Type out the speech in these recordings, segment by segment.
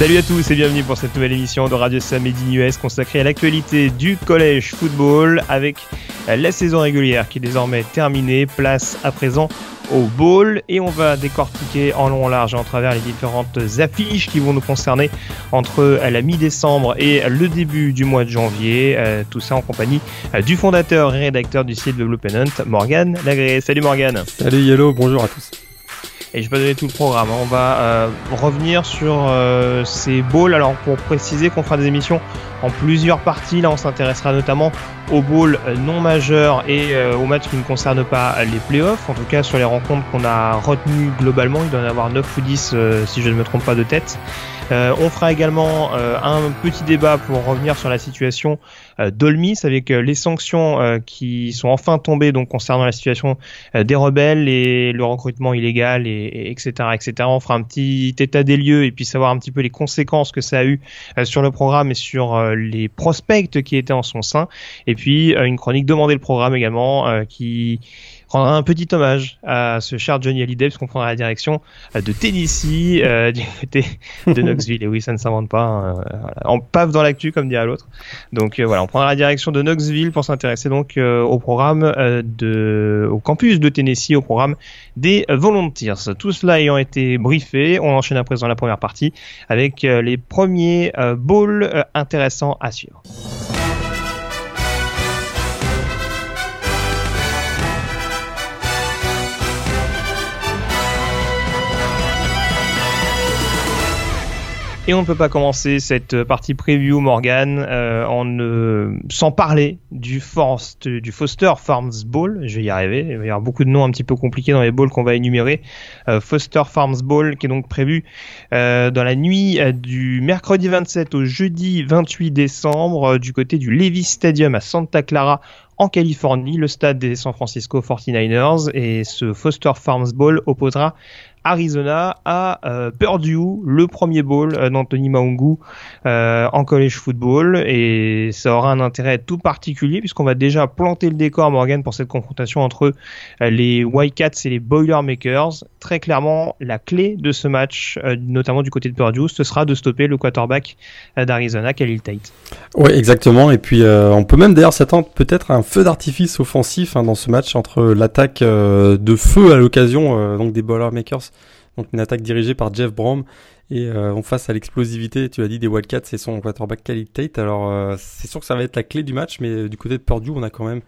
Salut à tous et bienvenue pour cette nouvelle émission de Radio Sam US consacrée à l'actualité du collège football avec la saison régulière qui est désormais terminée. Place à présent au bowl et on va décortiquer en long, en large et en travers les différentes affiches qui vont nous concerner entre la mi-décembre et le début du mois de janvier. Euh, tout ça en compagnie euh, du fondateur et rédacteur du site de Blue Pennant, Morgan Lagré. Salut Morgan. Salut Yellow, bonjour à tous. Et je vais pas donner tout le programme. hein. On va euh, revenir sur euh, ces bowls. Alors pour préciser qu'on fera des émissions en plusieurs parties. Là, on s'intéressera notamment aux bowls euh, non majeurs et euh, aux matchs qui ne concernent pas les playoffs. En tout cas, sur les rencontres qu'on a retenues globalement, il doit y en avoir 9 ou 10 euh, si je ne me trompe pas de tête. Euh, on fera également euh, un petit débat pour revenir sur la situation euh, d'Olmis avec euh, les sanctions euh, qui sont enfin tombées donc concernant la situation des rebelles et le recrutement illégal et, et etc etc. On fera un petit état des lieux et puis savoir un petit peu les conséquences que ça a eu sur le programme et sur les prospects qui étaient en son sein. Et puis une chronique demandée le programme également qui rendra un petit hommage à ce cher Johnny Hallyday parce qu'on prendra la direction euh, de Tennessee euh, du côté de Knoxville. Et oui, ça ne s'invente pas. hein, euh, voilà. On paf dans l'actu comme dirait l'autre. Donc euh, voilà, on prendra la direction de Knoxville pour s'intéresser donc euh, au programme de, au campus de Tennessee, au programme des Volunteers. Tout cela ayant été briefé, on enchaîne à présent la première partie avec les premiers euh, intéressants à suivre. Et on ne peut pas commencer cette partie preview Morgan euh, sans parler du, du Foster Farms Bowl. Je vais y arriver. Il va y avoir beaucoup de noms un petit peu compliqués dans les bowls qu'on va énumérer. Euh, Foster Farms Bowl qui est donc prévu euh, dans la nuit euh, du mercredi 27 au jeudi 28 décembre euh, du côté du Levis Stadium à Santa Clara en Californie, le stade des San Francisco 49ers et ce Foster Farms Bowl opposera Arizona à euh, Purdue, le premier bowl euh, d'Anthony Maungu euh, en college football et ça aura un intérêt tout particulier puisqu'on va déjà planter le décor Morgan pour cette confrontation entre euh, les Wildcats et les Boilermakers. Très clairement, la clé de ce match, notamment du côté de Purdue, ce sera de stopper le quarterback d'Arizona, Khalil Tate. Oui, exactement. Et puis, on peut même d'ailleurs s'attendre peut-être à un feu d'artifice offensif hein, dans ce match entre l'attaque de feu à l'occasion donc des Boilermakers, donc une attaque dirigée par Jeff Brom, et euh, on face à l'explosivité, tu l'as dit, des Wildcats et son quarterback Khalil Tate. Alors, euh, c'est sûr que ça va être la clé du match, mais euh, du côté de Purdue, on a quand même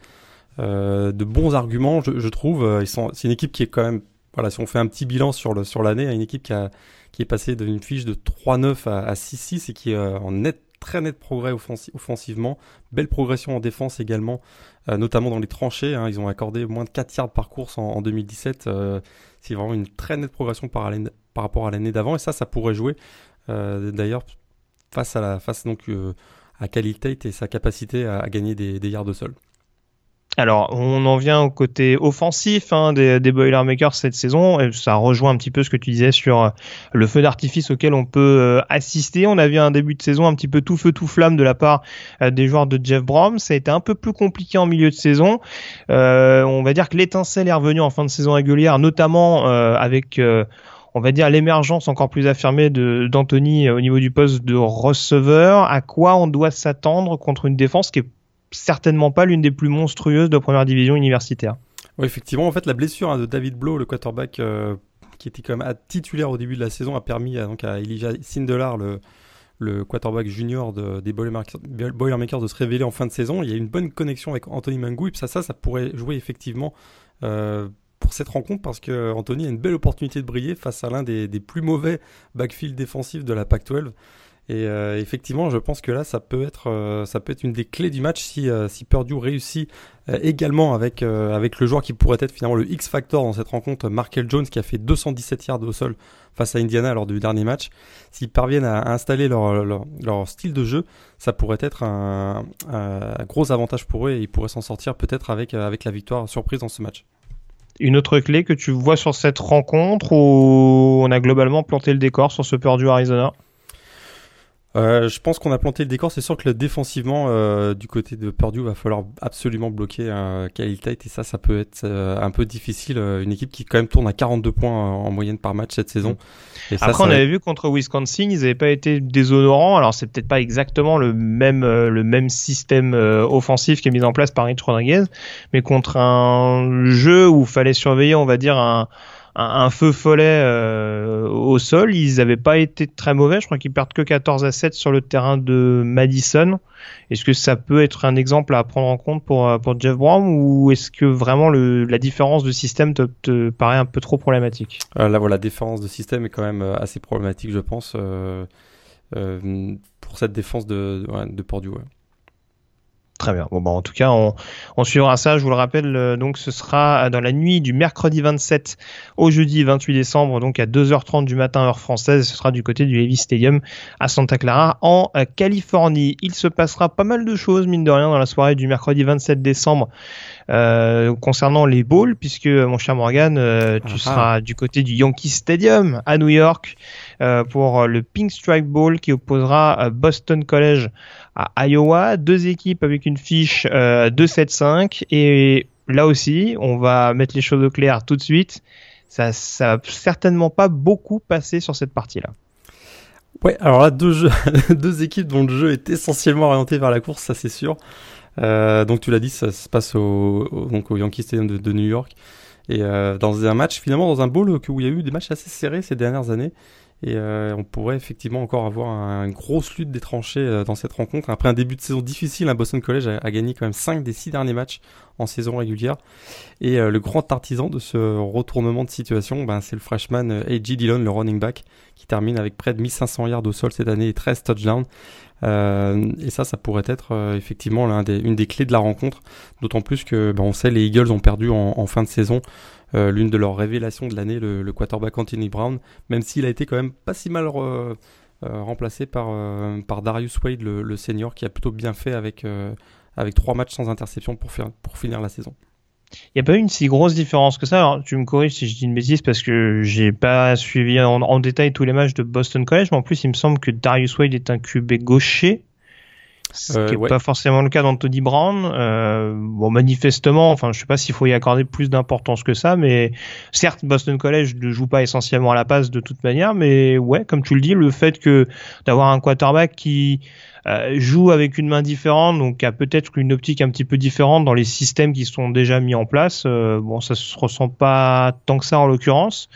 euh, de bons arguments, je, trouve. C'est une équipe qui est quand même, voilà, si on fait un petit bilan sur sur l'année, une équipe qui a qui est passée d'une fiche de 3-9 à, à 6-6 et qui est en net très net progrès offensi- offensivement, belle progression en défense également, notamment dans les tranchées. hein. ils ont accordé moins de 4 yards par course en, en 2017. euh, c'est vraiment une très nette progression par, rapport à l'année d'avant. Et ça, ça pourrait jouer euh, d'ailleurs face à la face euh, à Khalil Tate et sa capacité à, gagner des yards de sol. Alors, on en vient au côté offensif hein, des, des Boilermakers cette saison. Ça rejoint un petit peu ce que tu disais sur euh, le feu d'artifice auquel on peut euh, assister. On a vu un début de saison un petit peu tout feu tout flamme de la part euh, des joueurs de Jeff Brom. Ça a été un peu plus compliqué en milieu de saison. On va dire que l'étincelle est revenue en fin de saison régulière, notamment avec on va dire l'émergence encore plus affirmée d'Anthony au niveau du poste de receveur. À quoi on doit s'attendre contre une défense qui est certainement pas l'une des plus monstrueuses de première division universitaire. Effectivement, en fait, la blessure hein, de David Blow, le quarterback euh, qui était quand même titulaire au début de la saison, a permis à, donc à Elijah Sindelar, le, le quarterback junior de- des Boilermakers, de se révéler en fin de saison. Il y a une bonne connexion avec Anthony Mangou, et ça, ça, ça pourrait jouer effectivement euh, pour cette rencontre parce que Anthony a une belle opportunité de briller face à l'un des, des plus mauvais backfield défensifs de la Pac-12. Et euh, effectivement, je pense que là, ça peut être, euh, ça peut être une des clés du match si, euh, Purdue réussit également avec, le joueur qui pourrait être finalement le X-Factor dans cette rencontre, Markel Jones, qui a fait 217 yards au sol face à Indiana lors du dernier match. S'ils parviennent à installer leur, style de jeu, ça pourrait être un, gros avantage pour eux et ils pourraient s'en sortir peut-être avec, avec la victoire surprise dans ce match. une autre clé que tu vois sur cette rencontre où on a globalement planté le décor sur ce Purdue Arizona? Euh, je pense qu'on a planté le décor. C'est sûr que défensivement, euh, du côté de Purdue, va falloir absolument bloquer un Khalil Tate et ça, ça peut être euh, un peu difficile. Euh, une équipe qui quand même tourne à 42 points en moyenne par match cette saison. Et ça, Après, on avait vu contre Wisconsin, ils n'avaient pas été déshonorants. Alors, c'est peut-être pas exactement le même le même système offensif qui est mis en place par Rich Rodriguez, mais contre un jeu où il fallait surveiller, on va dire un un, feu follet euh, au sol. Ils n'avaient pas été très mauvais. Je crois qu'ils perdent que 14 à 7 sur le terrain de Madison. Est-ce que ça peut être un exemple à prendre en compte pour, euh, Jeff Brown ou est-ce que vraiment la différence de système te, paraît un peu trop problématique? Euh, Là, voilà, la différence de système est quand même assez problématique, je pense, pour cette défense de, de. Très bien. Bon, bah, en tout cas, on, on, suivra ça. Je vous le rappelle, euh, donc ce sera dans la nuit du mercredi 27 au jeudi 28 décembre, donc à 2h30 du matin heure française. Ce sera du côté du Heavy Stadium à Santa Clara en euh, Californie. Il se passera pas mal de choses, mine de rien, dans la soirée du mercredi 27 décembre. Euh, concernant les bowls, puisque mon cher Morgan, euh, tu ah, seras du côté du Yankee Stadium à New York euh, pour le Pink Strike Bowl qui opposera Boston College à Iowa, deux équipes avec une fiche euh, 2-7-5 et là aussi, on va mettre les choses au clair tout de suite. Ça, ça va certainement pas beaucoup passer sur cette partie-là. Ouais, alors là, deux, jeux, deux équipes dont le jeu est essentiellement orienté vers la course, ça c'est sûr. Euh, donc tu l'as dit, ça se passe au, donc au Yankee Stadium de, New York. Et euh, dans un match, finalement, dans un bowl où il y a eu des matchs assez serrés ces dernières années. Et euh, on pourrait effectivement encore avoir un, une grosse lutte des tranchées euh, dans cette rencontre. Après un début de saison difficile, un Boston College a, gagné quand même 5 des 6 derniers matchs en saison régulière. Et euh, le grand artisan de ce retournement de situation, ben, c'est le freshman A.J. Dillon, le running back, qui termine avec près de 1500 yards au sol cette année et 13 touchdowns. et ça, ça pourrait être effectivement l'un des, une des clés de la rencontre. D'autant plus que ben, on sait les Eagles ont perdu en fin de saison euh, l'une de leurs révélations de l'année, le, quarterback Anthony Brown, même s'il a été quand même pas si mal euh, euh, remplacé par, Darius Wade, le, senior, qui a plutôt bien fait avec, trois matchs sans interception pour finir la saison. Il n'y a pas eu une si grosse différence que ça. Alors, tu me corriges si je dis une bêtise parce que j'ai pas suivi en, en, détail tous les matchs de Boston College, mais en plus, il me semble que Darius Wade est un QB gaucher ce qui n'est pas forcément le cas d'Anthony Brown. Euh, bon, manifestement, enfin, je sais pas s'il faut y accorder plus d'importance que ça, mais certes, Boston College ne joue pas essentiellement à la passe de toute manière, mais ouais, comme tu le dis, le fait que d'avoir un quarterback qui euh, joue avec une main différente, donc a peut-être une optique un petit peu différente dans les systèmes qui sont déjà mis en place. Euh, bon, ça se ressent pas tant que ça en l'occurrence.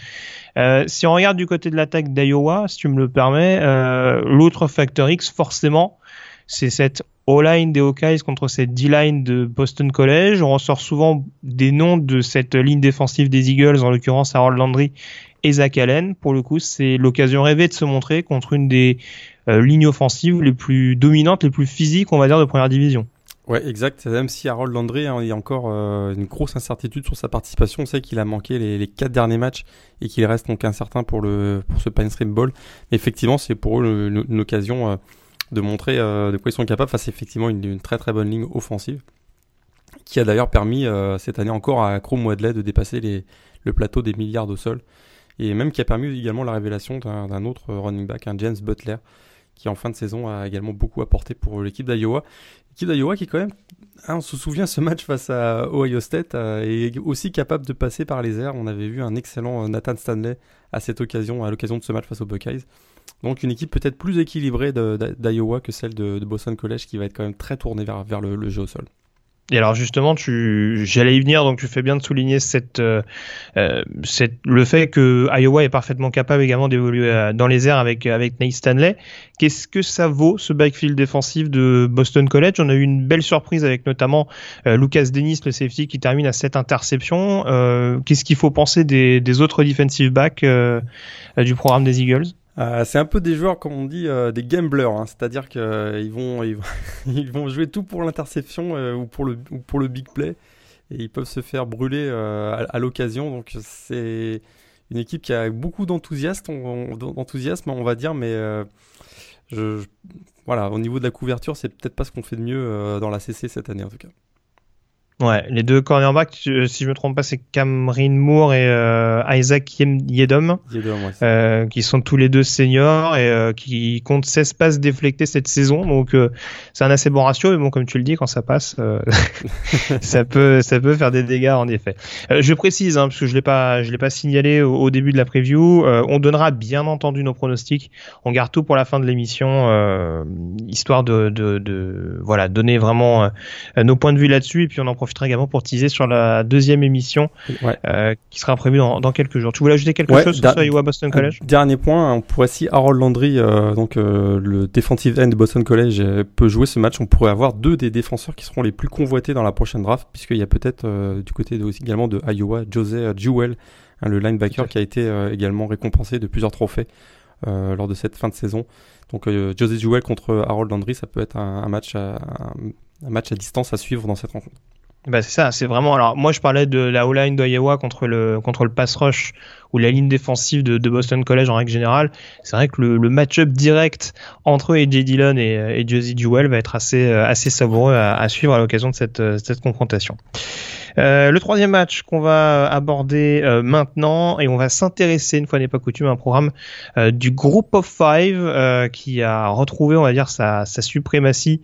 Euh, si on regarde du côté de l'attaque d'Iowa, si tu me le permets, euh, l'autre facteur X, forcément, c'est cette O-line des Hawkeyes contre cette D-line de Boston College. On ressort souvent des noms de cette ligne défensive des Eagles, en l'occurrence Harold Landry et Zach Allen. Pour le coup, c'est l'occasion rêvée de se montrer contre une des euh, lignes offensives les plus dominantes, les plus physiques, on va dire, de première division. Ouais, exact. Même si Harold Landry, hein, il y a encore euh, une grosse incertitude sur sa participation. On sait qu'il a manqué les, quatre derniers matchs et qu'il reste donc incertain pour le pour ce Pine Stream Bowl. Mais effectivement, c'est pour eux une, une occasion euh, de montrer euh, de quoi ils sont capables face effectivement une, très très bonne ligne offensive qui a d'ailleurs permis euh, cette année encore à Chrome Wadley de dépasser les, le plateau des milliards au sol et même qui a permis également la révélation d'un autre running back, un James Butler, qui en fin de saison a également beaucoup apporté pour l'équipe d'Iowa. L'équipe d'Iowa qui quand même, hein, on se souvient ce match face à Ohio State, euh, est aussi capable de passer par les airs. On avait vu un excellent Nathan Stanley à à l'occasion de ce match face aux Buckeyes. Donc une équipe peut-être plus équilibrée d'Iowa que celle de, Boston College qui va être quand même très tournée vers, vers le, jeu au sol. Et alors justement, j'allais y venir, donc tu fais bien de souligner cette, euh, euh cette, le fait que Iowa est parfaitement capable également d'évoluer euh, dans les airs avec avec Nate Stanley. Qu'est-ce que ça vaut ce backfield défensif de Boston College? On a eu une belle surprise avec notamment Lucas Dennis, le safety, qui termine à cette interception. Qu'est-ce qu'il faut penser des autres defensive backs du programme des Eagles? Euh, c'est un peu des joueurs, comme on dit, euh, des gamblers, hein, c'est-à-dire qu'ils euh, vont, jouer tout pour l'interception ou, pour le, big play, et ils peuvent se faire brûler à, l'occasion. Donc c'est une équipe qui a beaucoup d'enthousiasme, on, va dire, mais voilà, au niveau de la couverture, c'est peut-être pas ce qu'on fait de mieux dans la CC cette année en tout cas. Ouais, les deux cornerbacks, si je me trompe pas, c'est Cameron Moore et euh, Isaac Yedom, euh, qui sont tous les deux seniors et euh, qui comptent 16 passes déflectées cette saison. Donc c'est un assez bon ratio, mais bon, comme tu le dis, quand ça passe, ça peut ça peut faire des dégâts en effet. je précise, hein, parce que je l'ai pas je l'ai pas signalé au, début de la preview, on donnera bien entendu nos pronostics. On garde tout pour la fin de l'émission, histoire de, de, de, voilà donner vraiment nos points de vue là-dessus et puis on en profitera également pour teaser sur la deuxième émission euh, qui sera prévue dans, quelques jours. Tu voulais ajouter quelque chose sur Iowa Boston College? Dernier point, on pourrait si Harold Landry, euh, donc euh, le defensive end de Boston College, peut jouer ce match, on pourrait avoir deux des défenseurs qui seront les plus convoités dans la prochaine draft, puisqu'il y a peut-être du côté aussi également de Iowa, José Jewell, hein, le linebacker qui a été également récompensé de plusieurs trophées lors de cette fin de saison. Donc José Jewell contre Harold Landry, ça peut être un, match un match à distance à suivre dans cette rencontre. Bah c'est ça, c'est vraiment. Alors moi je parlais de la O-line d'Iowa contre le contre le pass rush ou la ligne défensive de, de Boston College en règle générale. C'est vrai que le, le match-up direct entre AJ Dillon et, et Josie Jewell va être assez assez savoureux à, à suivre à l'occasion de cette cette confrontation. Euh, le troisième match qu'on va aborder euh, maintenant et on va s'intéresser une fois n'est pas coutume à un programme euh, du Group of Five qui a retrouvé on va dire sa, sa suprématie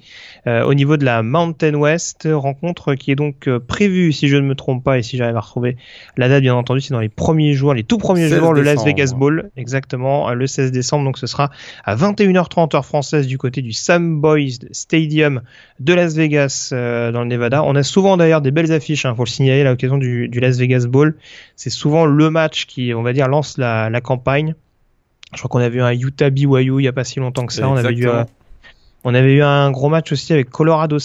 au niveau de la Mountain West. Rencontre qui est donc prévue si je ne me trompe pas et si j'arrive à retrouver la date bien entendu c'est dans les premiers jours les tout premiers jours le Las Vegas Bowl. Exactement le 16 décembre donc ce sera à 21h30 heure française du côté du Sam Boys Stadium de Las Vegas dans le Nevada. On a souvent d'ailleurs des belles affiches hein, le signaler à l'occasion du, Las Vegas Bowl. C'est souvent le match qui, on va dire, lance la, campagne. Je crois qu'on avait eu un Utah BYU il y a pas si longtemps que ça. On avait, eu un, on avait eu un gros match aussi avec Colorado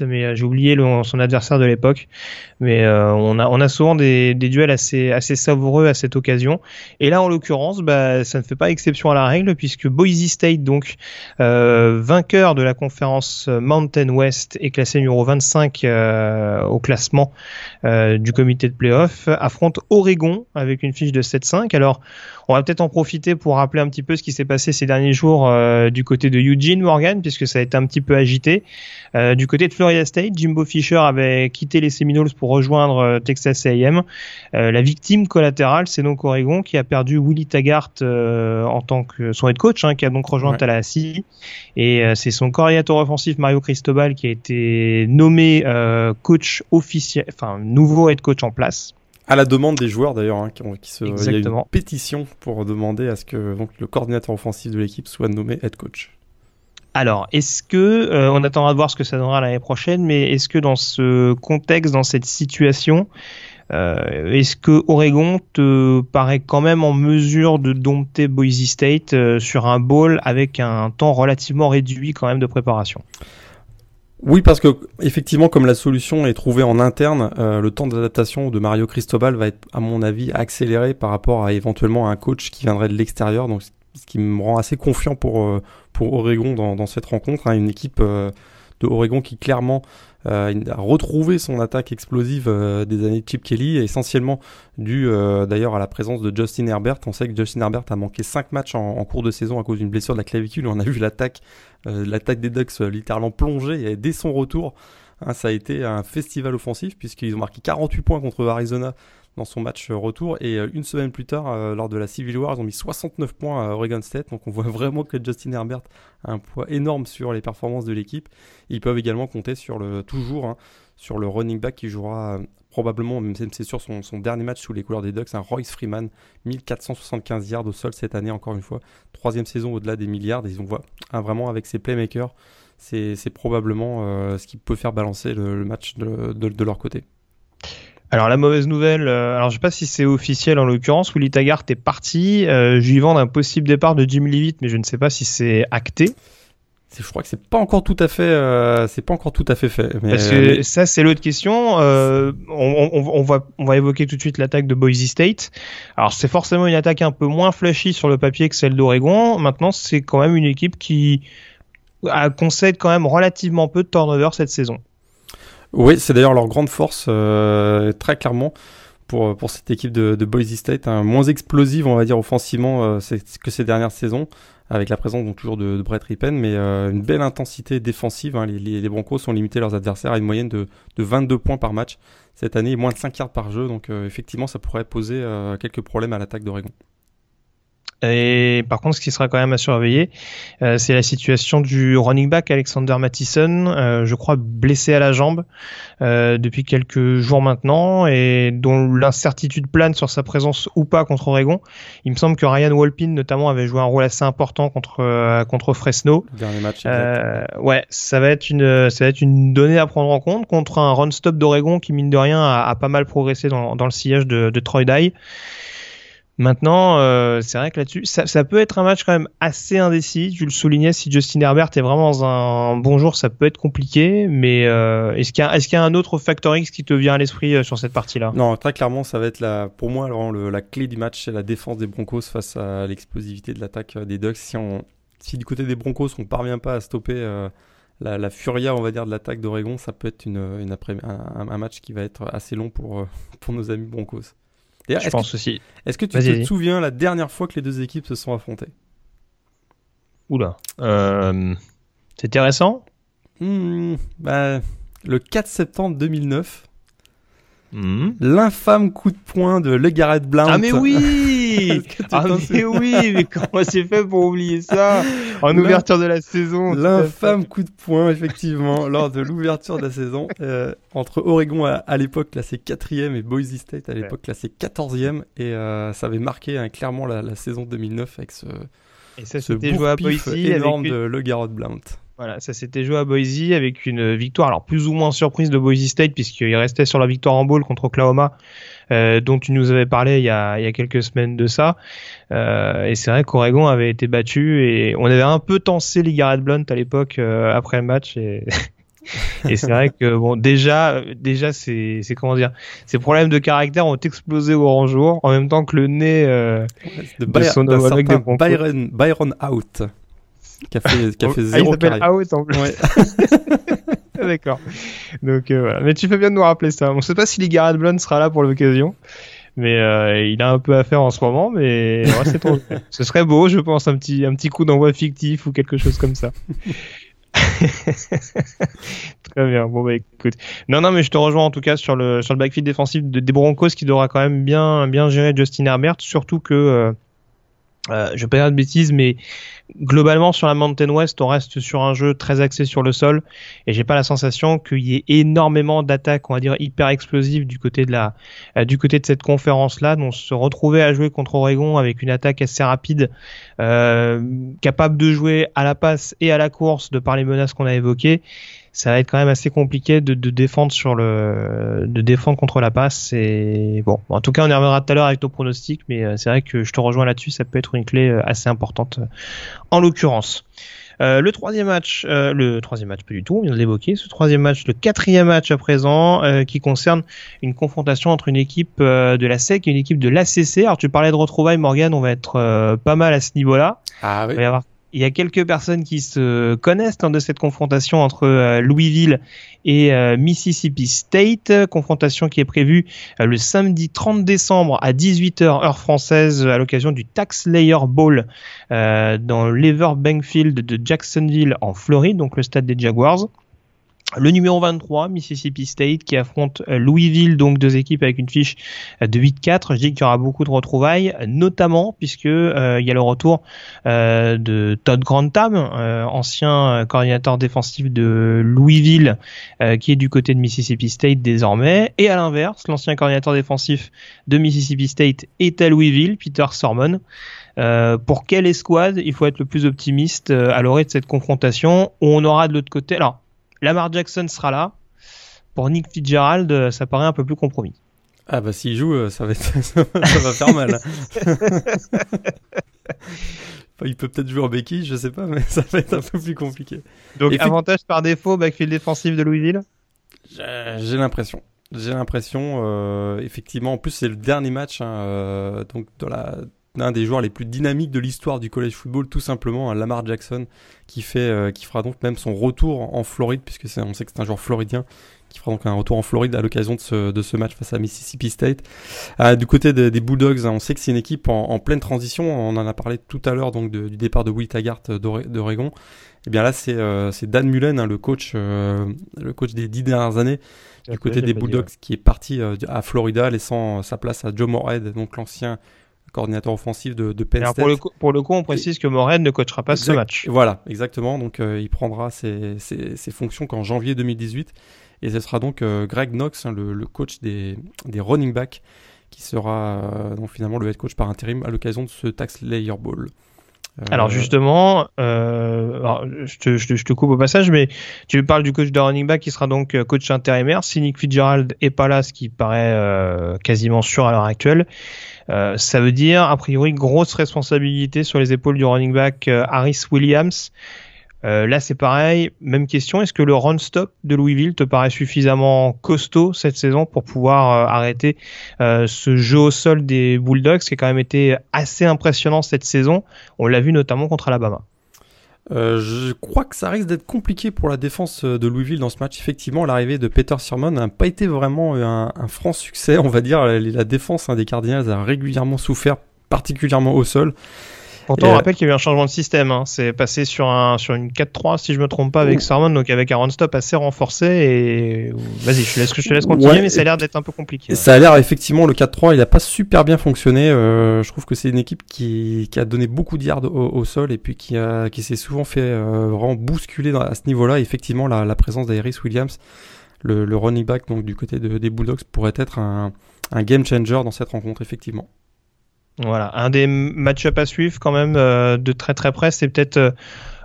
mais euh, j'ai oublié son adversaire de l'époque. Mais euh, on, a, on a souvent des, des, duels assez, assez savoureux à cette occasion. Et là, en l'occurrence, bah, ça ne fait pas exception à la règle, puisque Boise State, donc euh, vainqueur de la conférence Mountain West, est classé numéro 25 au classement du comité de playoff, affronte Oregon avec une fiche de 7-5. Alors, on va peut-être en profiter pour rappeler un petit peu ce qui s'est passé ces derniers jours du côté de Eugene Morgan, puisque ça a été un petit peu agité. du côté de Florida State, Jimbo Fisher avait quitté les Seminoles pour rejoindre euh, Texas A&M. Euh, la victime collatérale, c'est donc Oregon qui a perdu Willie Taggart euh, en tant que son head coach, hein, qui a donc rejoint Tallahassee. Et c'est son coordinateur offensif Mario Cristobal qui a été nommé coach officiel, enfin nouveau head coach en place. À la demande des joueurs d'ailleurs, hein, qui, qui se, il y a une pétition pour demander à ce que donc, le coordinateur offensif de l'équipe soit nommé head coach. Alors, est-ce que euh, on attendra de voir ce que ça donnera l'année prochaine, mais est-ce que dans ce contexte, dans cette situation, euh, est-ce que Oregon te paraît quand même en mesure de dompter Boise State euh, sur un bowl avec un temps relativement réduit quand même de préparation? Oui, parce que effectivement, comme la solution est trouvée en interne, le temps d'adaptation de Mario Cristobal va être, à mon avis, accéléré par rapport à éventuellement un coach qui viendrait de l'extérieur. Donc, ce qui me rend assez confiant pour pour Oregon dans, dans cette rencontre. Hein, une équipe euh, de Oregon qui clairement euh, a retrouvé son attaque explosive euh, des années de Chip Kelly, essentiellement dû d'ailleurs à la présence de Justin Herbert. On sait que Justin Herbert a manqué 5 matchs en, cours de saison à cause d'une blessure de la clavicule. On a vu l'attaque l'attaque des Ducks littéralement plonger et dès son retour. Hein, ça a été un festival offensif puisqu'ils ont marqué 48 points contre Arizona dans son match retour. Et euh, une semaine plus tard, euh, lors de la Civil War, ils ont mis 69 points à Oregon State. Donc on voit vraiment que Justin Herbert a un poids énorme sur les performances de l'équipe. Ils peuvent également compter sur le toujours hein, sur le running back qui jouera euh, probablement, même c'est sûr, son, dernier match sous les couleurs des Ducks, un Royce Freeman, 1475 yards au sol cette année, encore une fois. Troisième saison au-delà des milliards. Ils ont voit vraiment avec ses playmakers, c'est probablement ce qui peut faire balancer le, match de leur côté. Alors la mauvaise nouvelle, euh, alors je sais pas si c'est officiel en l'occurrence, Willy Taggart est parti, euh, je lui vends un possible départ de Jim Leavitt, mais je ne sais pas si c'est acté. Je crois que c'est pas encore tout à fait, euh, c'est pas encore tout à fait fait. Parce que ça c'est l'autre question. Euh, on, on, on, va on va évoquer tout de suite l'attaque de Boise State. Alors c'est forcément une attaque un peu moins flashy sur le papier que celle d'Oregon. Maintenant c'est quand même une équipe qui concède quand même relativement peu de turnover cette saison. Oui, c'est d'ailleurs leur grande force, euh, très clairement. pour, pour cette équipe de, de Boise State, hein, moins explosive, on va dire, offensivement que ces dernières saisons, avec la présence donc toujours de, de Brett Rippen, mais une belle intensité défensive. Hein. Les, les, Broncos ont limité leurs adversaires à une moyenne de, de 22 points par match cette année, moins de 5 yards par jeu, donc effectivement, ça pourrait poser quelques problèmes à l'attaque d'Oregon. Et par contre, ce qui sera quand même à surveiller, euh, c'est la situation du running back Alexander Mattison, euh, je crois blessé à la jambe euh, depuis quelques jours maintenant, et dont l'incertitude plane sur sa présence ou pas contre Oregon. Il me semble que Ryan Walpin notamment avait joué un rôle assez important contre contre Fresno. Dernier match. ouais, ça va être une ça va être une donnée à prendre en compte contre un run stop d'Oregon qui mine de rien a, pas mal progressé dans, dans le sillage de, de Troy Dye. Maintenant, euh, c'est vrai que là-dessus, ça, peut être un match quand même assez indécis. Tu le soulignais, si Justin Herbert est vraiment dans un bon jour, ça peut être compliqué. Mais euh, est-ce qu'il y, a un autre factor X qui te vient à l'esprit euh, sur cette partie-là? Non, très clairement, ça va être la, pour moi alors, la clé du match, c'est la défense des Broncos face à l'explosivité de l'attaque des Ducks. Si, du côté des Broncos, on ne parvient pas à stopper la, la, furia, on va dire, de l'attaque d'Oregon, ça peut être un, match qui va être assez long pour nos amis Broncos. Je pense que, aussi. Est-ce que tu te souviens la dernière fois que les deux équipes se sont affrontées? Oula. Euh, C'était récent? Hmm, bah, Le 4 septembre 2009. Hmm. L'infâme coup de poing de Le Garrett Blount. Ah mais oui Ah mais oui Mais comment c'est fait pour oublier ça En ouverture de la saison L'infâme coup de poing, effectivement, lors de l'ouverture de la saison, euh, entre Oregon à, l'époque classé 4 et Boise State à l'époque classé 14e. Et euh, ça avait marqué hein, clairement la, saison 2009 avec ce, et ça, ce joué à Boise énorme de Le Garrett Blount. Voilà, ça s'était joué à Boise avec une victoire, alors plus ou moins surprise de Boise State puisqu'il restait sur la victoire en bowl contre Oklahoma, euh, dont tu nous avais parlé il y a, il y a quelques semaines de ça. Euh, et c'est vrai qu'Oregon avait été battu et on avait un peu tensé les Garrett Blunt à l'époque euh, après le match et et c'est vrai que bon déjà déjà c'est c'est comment dire ces problèmes de caractère ont explosé au grand jour en même temps que le nez euh, de, de son Byron, Byron out qui a fait, qui a fait ah, zéro il Out en plus. Ouais. D'accord. Donc euh, voilà. Mais tu fais bien de nous rappeler ça. On ne sait pas si Garrett Blunt sera là pour l'occasion. Mais euh, il a un peu à faire en ce moment, mais ouais, c'est trop. Ce serait beau, je pense, un petit, un petit coup d'envoi fictif ou quelque chose comme ça. Très bien. Bon bah écoute. Non non mais je te rejoins en tout cas sur le sur le backfield défensif de, des Broncos qui devra quand même bien bien gérer Justin Herbert, surtout que euh, euh, je vais pas dire de bêtises, mais globalement sur la Mountain West, on reste sur un jeu très axé sur le sol, et j'ai pas la sensation qu'il y ait énormément d'attaques, on va dire hyper explosives du côté de la, euh, du côté de cette conférence-là. On se retrouvait à jouer contre Oregon avec une attaque assez rapide, euh, capable de jouer à la passe et à la course de par les menaces qu'on a évoquées ça va être quand même assez compliqué de, de, défendre sur le de défendre contre la passe et bon en tout cas on y reviendra tout à l'heure avec nos pronostics mais euh, c'est vrai que je te rejoins là-dessus ça peut être une clé euh, assez importante euh, en l'occurrence euh, le troisième match, euh, le troisième match, pas du tout, on vient de l'évoquer. Ce troisième match, le quatrième match à présent, euh, qui concerne une confrontation entre une équipe de la SEC et une équipe de l'ACC. Alors tu parlais de retrouvailles, Morgan, on va être pas mal à ce niveau-là. Ah oui. Il va y avoir il y a quelques personnes qui se connaissent lors de cette confrontation entre euh, Louisville et euh, Mississippi State, confrontation qui est prévue euh, le samedi 30 décembre à 18h heure française à l'occasion du Tax Layer Bowl dans l'Everbank Field de Jacksonville en Floride, donc le stade des Jaguars. Le numéro 23, Mississippi State, qui affronte euh, Louisville, donc deux équipes avec une fiche euh, de 8-4. Je dis qu'il y aura beaucoup de retrouvailles, notamment puisque euh, il y a le retour de Todd Grantham, ancien coordinateur défensif de Louisville, qui est du côté de Mississippi State désormais. Et à l'inverse, l'ancien coordinateur défensif de Mississippi State est à Louisville, Peter Sormon. pour quelle escouade il faut être le plus optimiste à l'orée de cette confrontation? On aura de l'autre côté alors Lamar Jackson sera là. Pour Nick Fitzgerald, euh, ça paraît un peu plus compromis. Ah bah s'il joue, euh, ça va, ça va faire mal. il peut peut-être jouer en béquille, je sais pas, mais ça va être un peu plus compliqué. Donc avantage par défaut, backfield défensif de Louisville J'ai l'impression. J'ai l'impression, euh, effectivement, en plus c'est le dernier match hein, donc dans la un des joueurs les plus dynamiques de l'histoire du college football, tout simplement, un Lamar Jackson, qui fait, qui fera donc même son retour en Floride, puisque c'est, on sait que c'est un joueur floridien, qui fera donc un retour en Floride à l'occasion de ce, de ce match face à Mississippi State. du côté des Bulldogs, hein, on sait que c'est une équipe en, pleine transition. On en a parlé tout à l'heure donc du départ de Will Taggart d'Oregon. Et eh bien là, c'est Dan Mullen, hein, le coach, le coach des dix dernières années, du côté des Bulldogs qui est parti euh, à Florida, laissant sa place à Joe Morehead, donc l'ancien coordinateur offensif de, de Penn State. Pour le, coup, pour le coup, on précise que Morehead ne coachera pas ce match. Voilà, exactement. Donc euh, il prendra ses, ses, fonctions qu'en janvier 2018. Et ce sera donc euh, Greg Knox, hein, le, coach des, des running backs, qui sera donc finalement le head coach par intérim à l'occasion de ce Tax Layer Bowl. Alors euh, justement, euh, je, te, je, te, coupe au passage, mais tu parles du coach de running back qui sera donc euh, coach intérimaire. Si Nick Fitzgerald est pas là, ce qui paraît euh, quasiment sûr à l'heure actuelle, euh, ça veut dire a priori grosse responsabilité sur les épaules du running back Harris Williams. Euh, là, c'est pareil, même question. Est-ce que le run-stop de Louisville te paraît suffisamment costaud cette saison pour pouvoir euh, arrêter euh, ce jeu au sol des Bulldogs qui a quand même été assez impressionnant cette saison? On l'a vu notamment contre Alabama. Je crois que ça risque d'être compliqué pour la défense de Louisville dans ce match. Effectivement, l'arrivée de Peter Sherman n'a pas été vraiment un, franc succès, on va dire. La, défense hein, des Cardinals a régulièrement souffert, particulièrement au sol. Pourtant, on rappelle qu'il y a eu un changement de système. Hein. C'est passé sur, un, sur une 4-3, si je me trompe pas, avec Sarmon, donc avec un run-stop assez renforcé. Et vas-y, je te laisse, je te laisse continuer, mais ça a l'air d'être un peu compliqué. Ça a l'air, effectivement, le 4-3, il a pas super bien fonctionné. Euh, je trouve que c'est une équipe qui, qui a donné beaucoup de yards au, sol et puis qui, a, qui s'est souvent fait euh, vraiment bousculer dans, à ce niveau-là. Effectivement, la, la présence d'Iris Williams, le, le, running back donc, du côté de, des Bulldogs, pourrait être un, un game changer dans cette rencontre, effectivement. Voilà, un des match-up à suivre quand même euh, de très très près, c'est peut-être euh,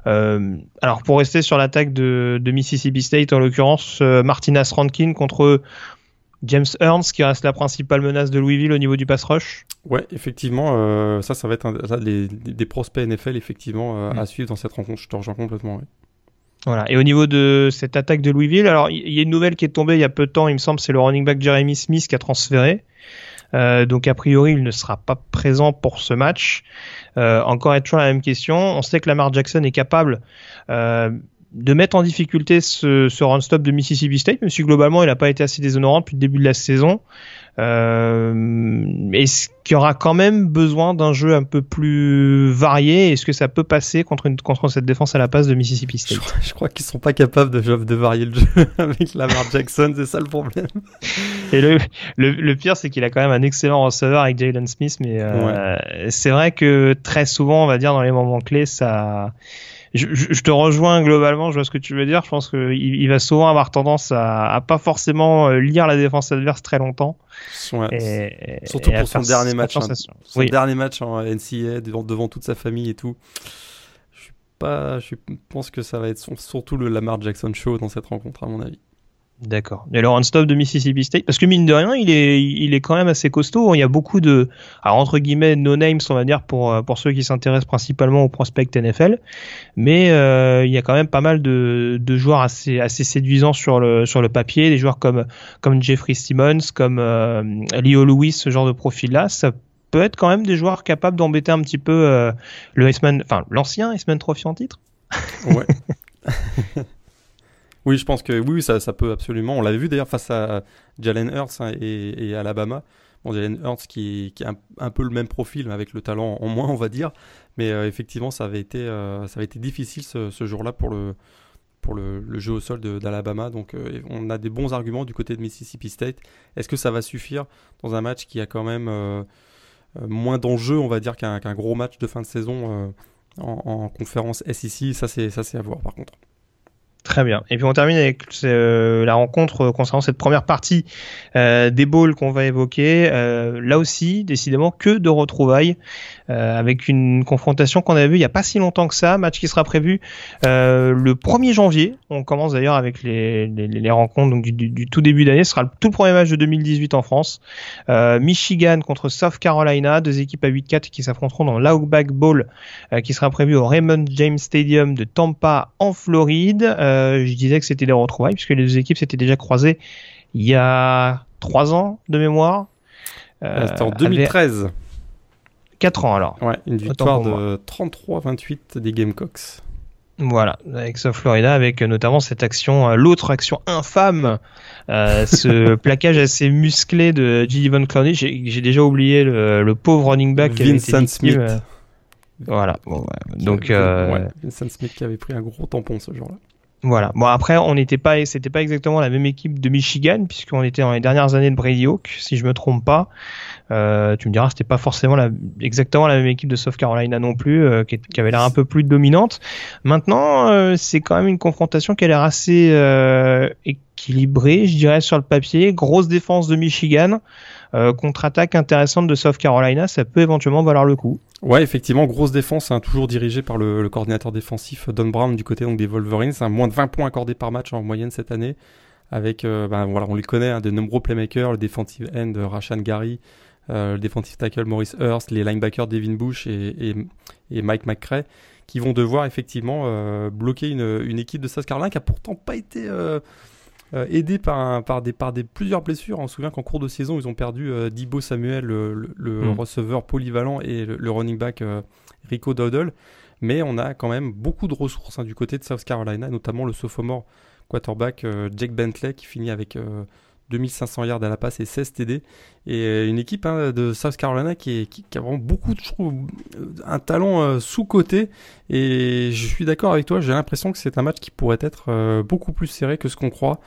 euh, alors pour rester sur l'attaque de, de, Mississippi State en l'occurrence Martinez Rankin contre James Ernst qui reste la principale menace de Louisville au niveau du pass rush. Ouais, effectivement, ça, ça va être un, des prospects NFL effectivement à mm. suivre dans cette rencontre. Je te rejoins complètement. Voilà. Et au niveau de cette attaque de Louisville, alors il y a une nouvelle qui est tombée il y a peu de temps, il me semble, c'est le running back Jeremy Smith qui a transféré. Euh, donc a priori, il ne sera pas présent pour ce match. Euh, encore et toujours la même question. On sait que Lamar Jackson est capable euh, de mettre en difficulté ce, ce run-stop de Mississippi State, même si globalement il n'a pas été assez déshonorant depuis le début de la saison. Euh, Est-ce qu'il y aura quand même besoin d'un jeu un peu plus varié? Est-ce que ça peut passer contre, une, contre cette défense à la passe de Mississippi State? Je, crois qu'ils sont pas capables de, de varier le jeu avec Lamar Jackson, c'est ça le problème. Et le, le, pire, c'est qu'il a quand même un excellent receveur avec Jalen Smith, mais euh, c'est vrai que très souvent, on va dire dans les moments clés, ça je, je, te rejoins globalement, je vois ce que tu veux dire. Je pense qu'il il va souvent avoir tendance à, à, pas forcément euh, lire la défense adverse très longtemps. et, Surtout pour son dernier match. Hein. son dernier match en NCAA devant, devant, toute sa famille et tout. Je suis pas, je pense que ça va être surtout le Lamar Jackson show dans cette rencontre à mon avis. D'accord. Et le run-stop de Mississippi State, parce que mine de rien, il est, il est quand même assez costaud. Il y a beaucoup de, alors entre guillemets, no names, on va dire pour euh, pour ceux qui s'intéressent principalement aux prospects NFL, mais euh, il y a quand même pas mal de, de joueurs assez assez séduisants sur le sur le papier, des joueurs comme comme Jeffrey Simmons, comme euh, Leo Lewis, ce genre de profil-là. Ça peut être quand même des joueurs capables d'embêter un petit peu euh, le Iceman, enfin l'ancien Iceman Trophy en titre. Ouais. Oui, je pense que oui, ça, ça peut absolument. On l'avait vu d'ailleurs face à Jalen Hurts hein, et, Alabama. Bon, Jalen Hurts qui, a un, peu le même profil, avec le talent en moins, on va dire. Mais euh, effectivement, ça avait été, euh, ça avait été difficile ce, jour-là pour le, pour le, le, jeu au sol d'Alabama. Donc, euh, on a des bons arguments du côté de Mississippi State. Est-ce que ça va suffire dans un match qui a quand même moins d'enjeux, on va dire, qu'un gros match de fin de saison en, en conférence SEC Ça, c'est à voir par contre. Très bien. Et puis on termine avec euh, la rencontre concernant cette première partie euh, des bowls qu'on va évoquer. Euh, là aussi, décidément, que de retrouvailles avec une confrontation qu'on avait vue il n'y a pas si longtemps que ça. Match qui sera prévu le 1er janvier. On commence d'ailleurs avec les, les, les, rencontres donc du, du, tout début d'année. Ce sera le tout premier match de 2018 en France. Michigan contre South Carolina, deux équipes à 8-4 qui s'affronteront dans l'Outback Bowl qui sera prévu au Raymond James Stadium de Tampa en Floride. Euh, je disais que c'était des retrouvailles puisque les deux équipes s'étaient déjà croisées il y a trois ans de mémoire. Euh, c'était en 2013. 4 ans alors. Ouais, une victoire de 33-28 des Gamecocks. Voilà, avec South Florida, avec notamment cette action, l'autre action infâme, euh, ce plaquage assez musclé de J. Von Clowney. J'ai déjà oublié le, le, pauvre running back. Vincent Smith. Voilà. Donc, euh... Vincent Smith qui avait pris un gros tampon ce jour-là. Voilà. Bon après, on n'était pas, c'était pas exactement la même équipe de Michigan puisqu'on était dans les dernières années de Brady Hawk, si je me trompe pas. Euh, tu me diras, c'était pas forcément la, exactement la même équipe de South Carolina non plus, euh, qui, avait l'air un peu plus dominante. Maintenant, euh, c'est quand même une confrontation qui a l'air assez euh, équilibrée, je dirais, sur le papier. Grosse défense de Michigan. Euh, contre-attaque intéressante de South Carolina, ça peut éventuellement valoir le coup. Ouais, effectivement, grosse défense, hein, toujours dirigée par le, coordinateur défensif Don Brown du côté donc, des Wolverines. Un moins de 20 points accordés par match en moyenne cette année. Avec, euh, ben, voilà, on les connaît, hein, de nombreux playmakers, le defensive end Rashan Gary, euh, le defensive tackle Maurice Hurst, les linebackers Devin Bush et, et, Mike McCray, qui vont devoir effectivement euh, bloquer une, une, équipe de South Carolina qui a pourtant pas été euh, aidé par, par, des, par des plusieurs blessures. On se souvient qu'en cours de saison, ils ont perdu euh, Dibo Samuel, le, le mm. receveur polyvalent, et le, le running back euh, Rico Dowdle. Mais on a quand même beaucoup de ressources hein, du côté de South Carolina, notamment le sophomore quarterback Jake Bentley qui finit avec 2500 yards à la passe et 16 TD. Et une équipe hein, de South Carolina qui, a vraiment beaucoup, je trouve, un talent euh, sous-côté. Et je suis d'accord avec toi, j'ai l'impression que c'est un match qui pourrait être euh, beaucoup plus serré que ce qu'on croit.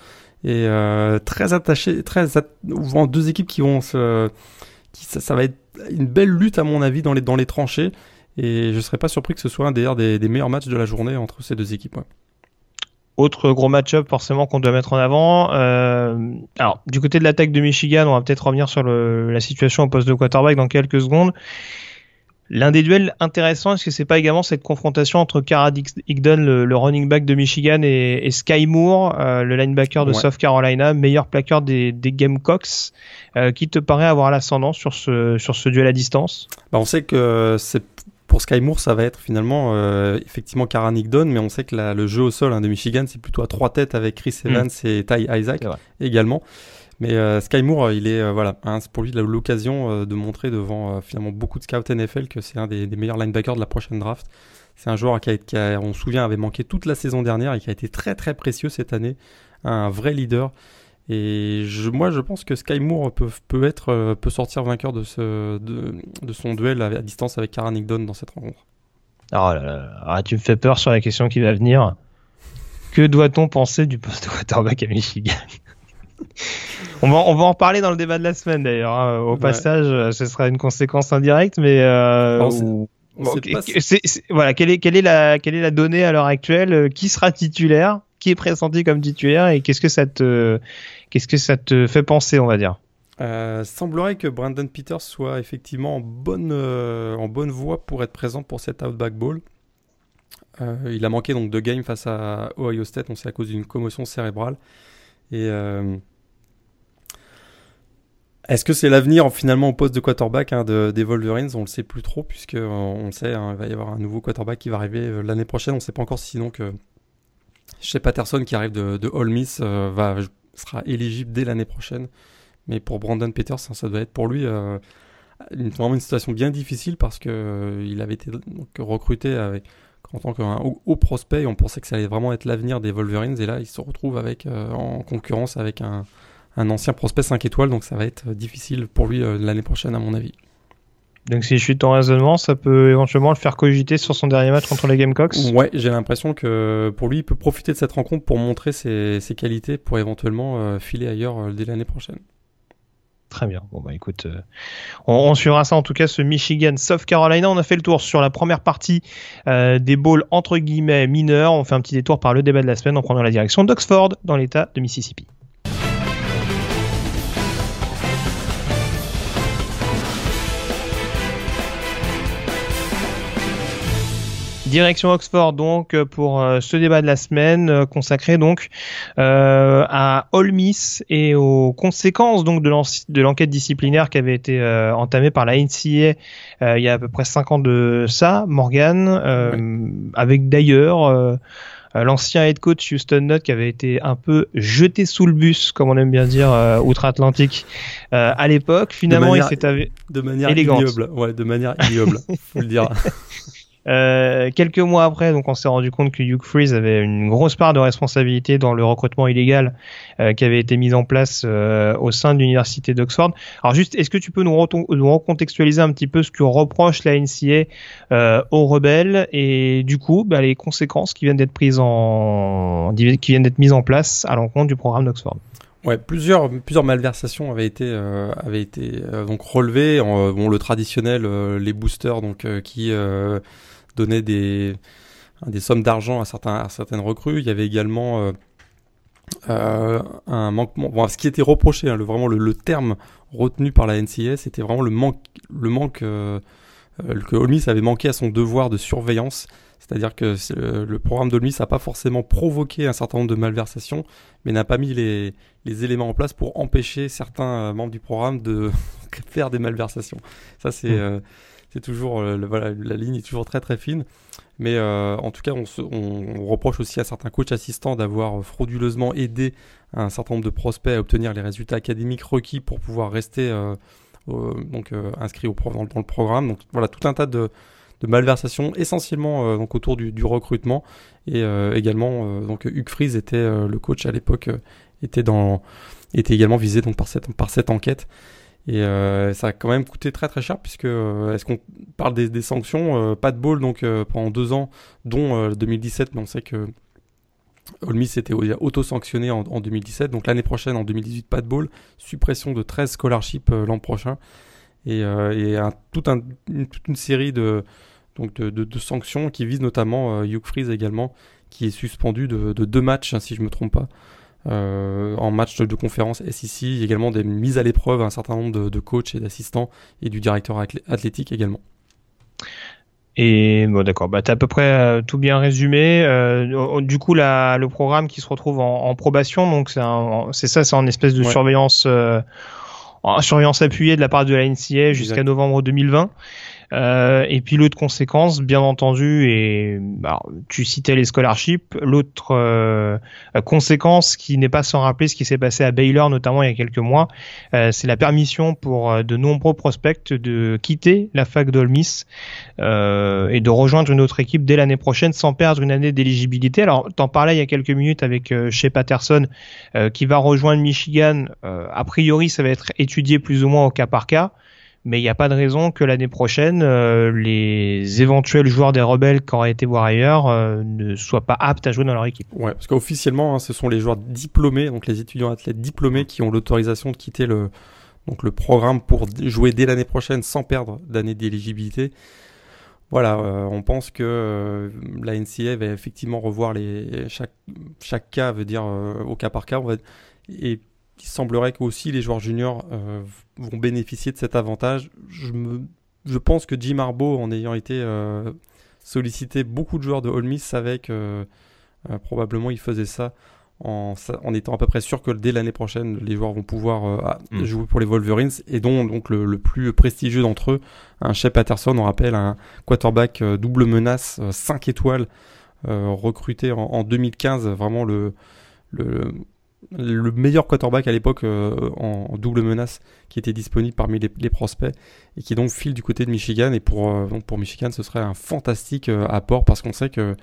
Et euh, très attaché, très at vend deux équipes qui vont se. Ça, va être une belle lutte, à mon avis, dans les, tranchées. Et je serais pas surpris que ce soit un des, meilleurs matchs de la journée entre ces deux équipes. Autre gros match-up forcément qu'on doit mettre en avant. Euh, alors du côté de l'attaque de Michigan, on va peut-être revenir sur le, la situation au poste de quarterback dans quelques secondes. L'un des duels intéressants, est-ce que c'est pas également cette confrontation entre Cara Higdon, le, le, running back de Michigan, et, et Sky Moore, euh, le linebacker de ouais. South Carolina, meilleur plaqueur des, des Gamecocks, euh, qui te paraît avoir l'ascendant sur ce, sur ce duel à distance? Bah On sait que c'est pour Sky Moore, ça va être finalement euh, effectivement Karan Higdon, mais on sait que la, le jeu au sol hein, de Michigan, c'est plutôt à trois têtes avec Chris Evans mmh. et Ty Isaac également. Mais euh, Sky Moore, il est euh, voilà, hein, c'est pour lui l'occasion euh, de montrer devant euh, finalement beaucoup de scouts NFL que c'est un des, des, meilleurs linebackers de la prochaine draft. C'est un joueur qui, a, qui a, on se souvient, avait manqué toute la saison dernière et qui a été très très précieux cette année, un vrai leader. Et je, moi, je pense que Sky Moore peut, peut, être, peut sortir vainqueur de, ce, de, de son duel à, à distance avec Karan Higdon dans cette rencontre. Oh là là, ah, tu me fais peur sur la question qui va venir. Que doit-on penser du poste de quarterback à Michigan? On, va, on va en reparler dans le débat de la semaine d'ailleurs. Hein. Au ouais. passage, ce sera une conséquence indirecte, mais euh, bon, bon, c est, c est, voilà, quelle est, quelle est la, quelle est la donnée à l'heure actuelle? Qui sera titulaire? Qui est pressenti comme titulaire? Et qu'est-ce que ça te, qu'est-ce que ça te fait penser, on va dire euh, semblerait que Brandon Peters soit effectivement en bonne, euh, en bonne voie pour être présent pour cet Outback Bowl. Euh, il a manqué donc deux games face à Ohio State, on sait à cause d'une commotion cérébrale. Et euh, est-ce que c'est l'avenir finalement au poste de quarterback hein, de, des Wolverines? On le sait plus trop puisque on le sait, hein, il va y avoir un nouveau quarterback qui va arriver l'année prochaine. On ne sait pas encore si donc chez Patterson qui arrive de, de Miss va sera éligible dès l'année prochaine. Mais pour Brandon Peters, ça doit être pour lui euh, une, vraiment une situation bien difficile parce que euh, avait été recruté avec en tant qu'un haut, prospect. On pensait que ça allait vraiment être l'avenir des Wolverines et là, il se retrouve avec en concurrence avec un un ancien prospect 5 étoiles, donc ça va être difficile pour lui euh, l'année prochaine à mon avis. Donc si je suis ton raisonnement, ça peut éventuellement le faire cogiter sur son dernier match contre les Gamecocks Ouais, j'ai l'impression que pour lui, il peut profiter de cette rencontre pour montrer ses, ses qualités pour éventuellement euh, filer ailleurs euh, dès l'année prochaine. Très bien. Bon bah écoute, euh, on, on, suivra ça en tout cas ce Michigan South Carolina. On a fait le tour sur la première partie euh, des bowls entre guillemets mineurs. On fait un petit détour par le débat de la semaine en prenant la direction d'Oxford dans l'État de Mississippi. Direction Oxford donc pour euh, ce débat de la semaine euh, consacré donc euh, à Ole Miss et aux conséquences donc de l'enquête disciplinaire qui avait été euh, entamée par la NCA il y a à peu près cinq ans de ça, Morgan, oui. avec d'ailleurs l'ancien head coach Houston Nutt qui avait été un peu jeté sous le bus, comme on aime bien dire, outre-Atlantique à l'époque. Finalement, il s'est de manière ignoble, ouais, de manière ignoble, faut le dire. Euh, quelques mois après, donc on s'est rendu compte que Hugh Freeze avait une grosse part de responsabilité dans le recrutement illégal euh, qui avait été mis en place euh, au sein de l'université d'Oxford. Alors juste, est-ce que tu peux nous, recontextualiser un petit peu ce que reproche la NCA euh, aux rebelles et du coup bah, les conséquences qui viennent d'être prises en qui viennent d'être mises en place à l'encontre du programme d'Oxford? Ouais, plusieurs plusieurs malversations avaient été euh, avaient été donc relevées. bon, le traditionnel, les boosters donc qui donner des, des sommes d'argent à, certains, à certaines recrues. Il y avait également euh, euh, un manquement. Bon, ce qui était reproché, hein, le, vraiment le, terme retenu par la NCS, c'était vraiment le manque, le manque euh, que Olmis avait manqué à son devoir de surveillance. C'est-à-dire que le programme d'Olmis n'a pas forcément provoqué un certain nombre de malversations, mais n'a pas mis les, les, éléments en place pour empêcher certains membres du programme de faire des malversations. Ça, c'est mmh c'est toujours euh, voilà, la ligne est toujours très très fine. Mais euh, en tout cas, on, reproche aussi à certains coachs assistants d'avoir frauduleusement aidé un certain nombre de prospects à obtenir les résultats académiques requis pour pouvoir rester euh, donc inscrits au, dans, le programme. Donc voilà, tout un tas de, malversations, essentiellement donc autour du, du, recrutement et également donc Hugues Fries était le coach à l'époque était dans était également visé donc par cette par cette enquête. Et euh, ça a quand même coûté très très cher puisque euh, est-ce qu'on parle des, sanctions euh, Pas de ball donc pendant deux ans, dont 2017, mais on sait que Olmis s'était auto-sanctionné en, en, 2017. Donc l'année prochaine, en 2018, pas de ball, suppression de 13 scholarships l'an prochain et, toute une série de, donc de, sanctions qui visent notamment Hugh Freeze également, qui est suspendu de, de deux matchs, hein, si je me trompe pas. Euh, en match de, conférence SEC, également des mises à l'épreuve un certain nombre de, coachs et d'assistants et du directeur athlétique également. Et bon d'accord, bah t'as à peu près euh, tout bien résumé. Euh, du coup, la, le programme qui se retrouve en, probation, donc c'est ça, c'est en espèce de surveillance, en surveillance appuyée de la part de la NCA jusqu'à novembre 2020. Euh, et puis l'autre conséquence, bien entendu, et bah, tu citais les scholarships. L'autre euh, conséquence qui n'est pas sans rappeler ce qui s'est passé à Baylor, notamment il y a quelques mois, euh, c'est la permission pour de nombreux prospects de quitter la fac d'Olmis et de rejoindre une autre équipe dès l'année prochaine sans perdre une année d'éligibilité. Alors, t'en parlais il y a quelques minutes avec chez Patterson qui va rejoindre Michigan. a priori, ça va être étudié plus ou moins au cas par cas mais il n'y a pas de raison que l'année prochaine, euh, les éventuels joueurs des rebelles qui auraient été voir ailleurs euh, ne soient pas aptes à jouer dans leur équipe. Ouais, parce qu'officiellement, hein, ce sont les joueurs diplômés, donc les étudiants athlètes diplômés qui ont l'autorisation de quitter le, donc le programme pour jouer dès l'année prochaine sans perdre d'année d'éligibilité. Voilà, euh, on pense que la NCA va effectivement revoir les chaque chaque cas, veut dire au cas par cas, il semblerait que aussi les joueurs juniors euh, vont bénéficier de cet avantage. Je, me, je pense que Jim Harbaugh, en ayant été euh, sollicité, beaucoup de joueurs de Ole Miss savaient que euh, probablement il faisait ça en, en, étant à peu près sûr que dès l'année prochaine, les joueurs vont pouvoir mm. jouer pour les Wolverines et dont donc le, le plus prestigieux d'entre eux, un Shep Patterson, on rappelle, un quarterback double menace, 5 étoiles, recruté en, en, 2015, vraiment le, le le meilleur quarterback à l'époque euh, en, double menace qui était disponible parmi les, prospects et qui donc file du côté de Michigan et pour euh, pour Michigan ce serait un fantastique euh, apport parce qu'on sait que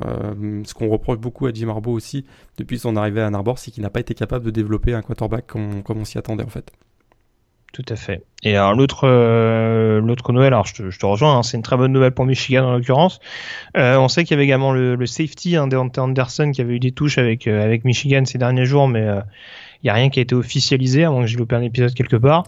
ce qu'on reproche beaucoup à Jim Harbaugh aussi depuis son arrivée à Ann Arbor c'est qu'il n'a pas été capable de développer un quarterback comme on s'y attendait en fait. Tout à fait. Et alors l'autre euh, l'autre nouvelle, alors je te, je te rejoins, hein, c'est une très bonne nouvelle pour Michigan en l'occurrence. Euh, on sait qu'il y avait également le, le safety hein, Deontay Anderson qui avait eu des touches avec euh, avec Michigan ces derniers jours, mais euh, il y a rien qui a été officialisé, à moins que j'ai loupé un épisode quelque part.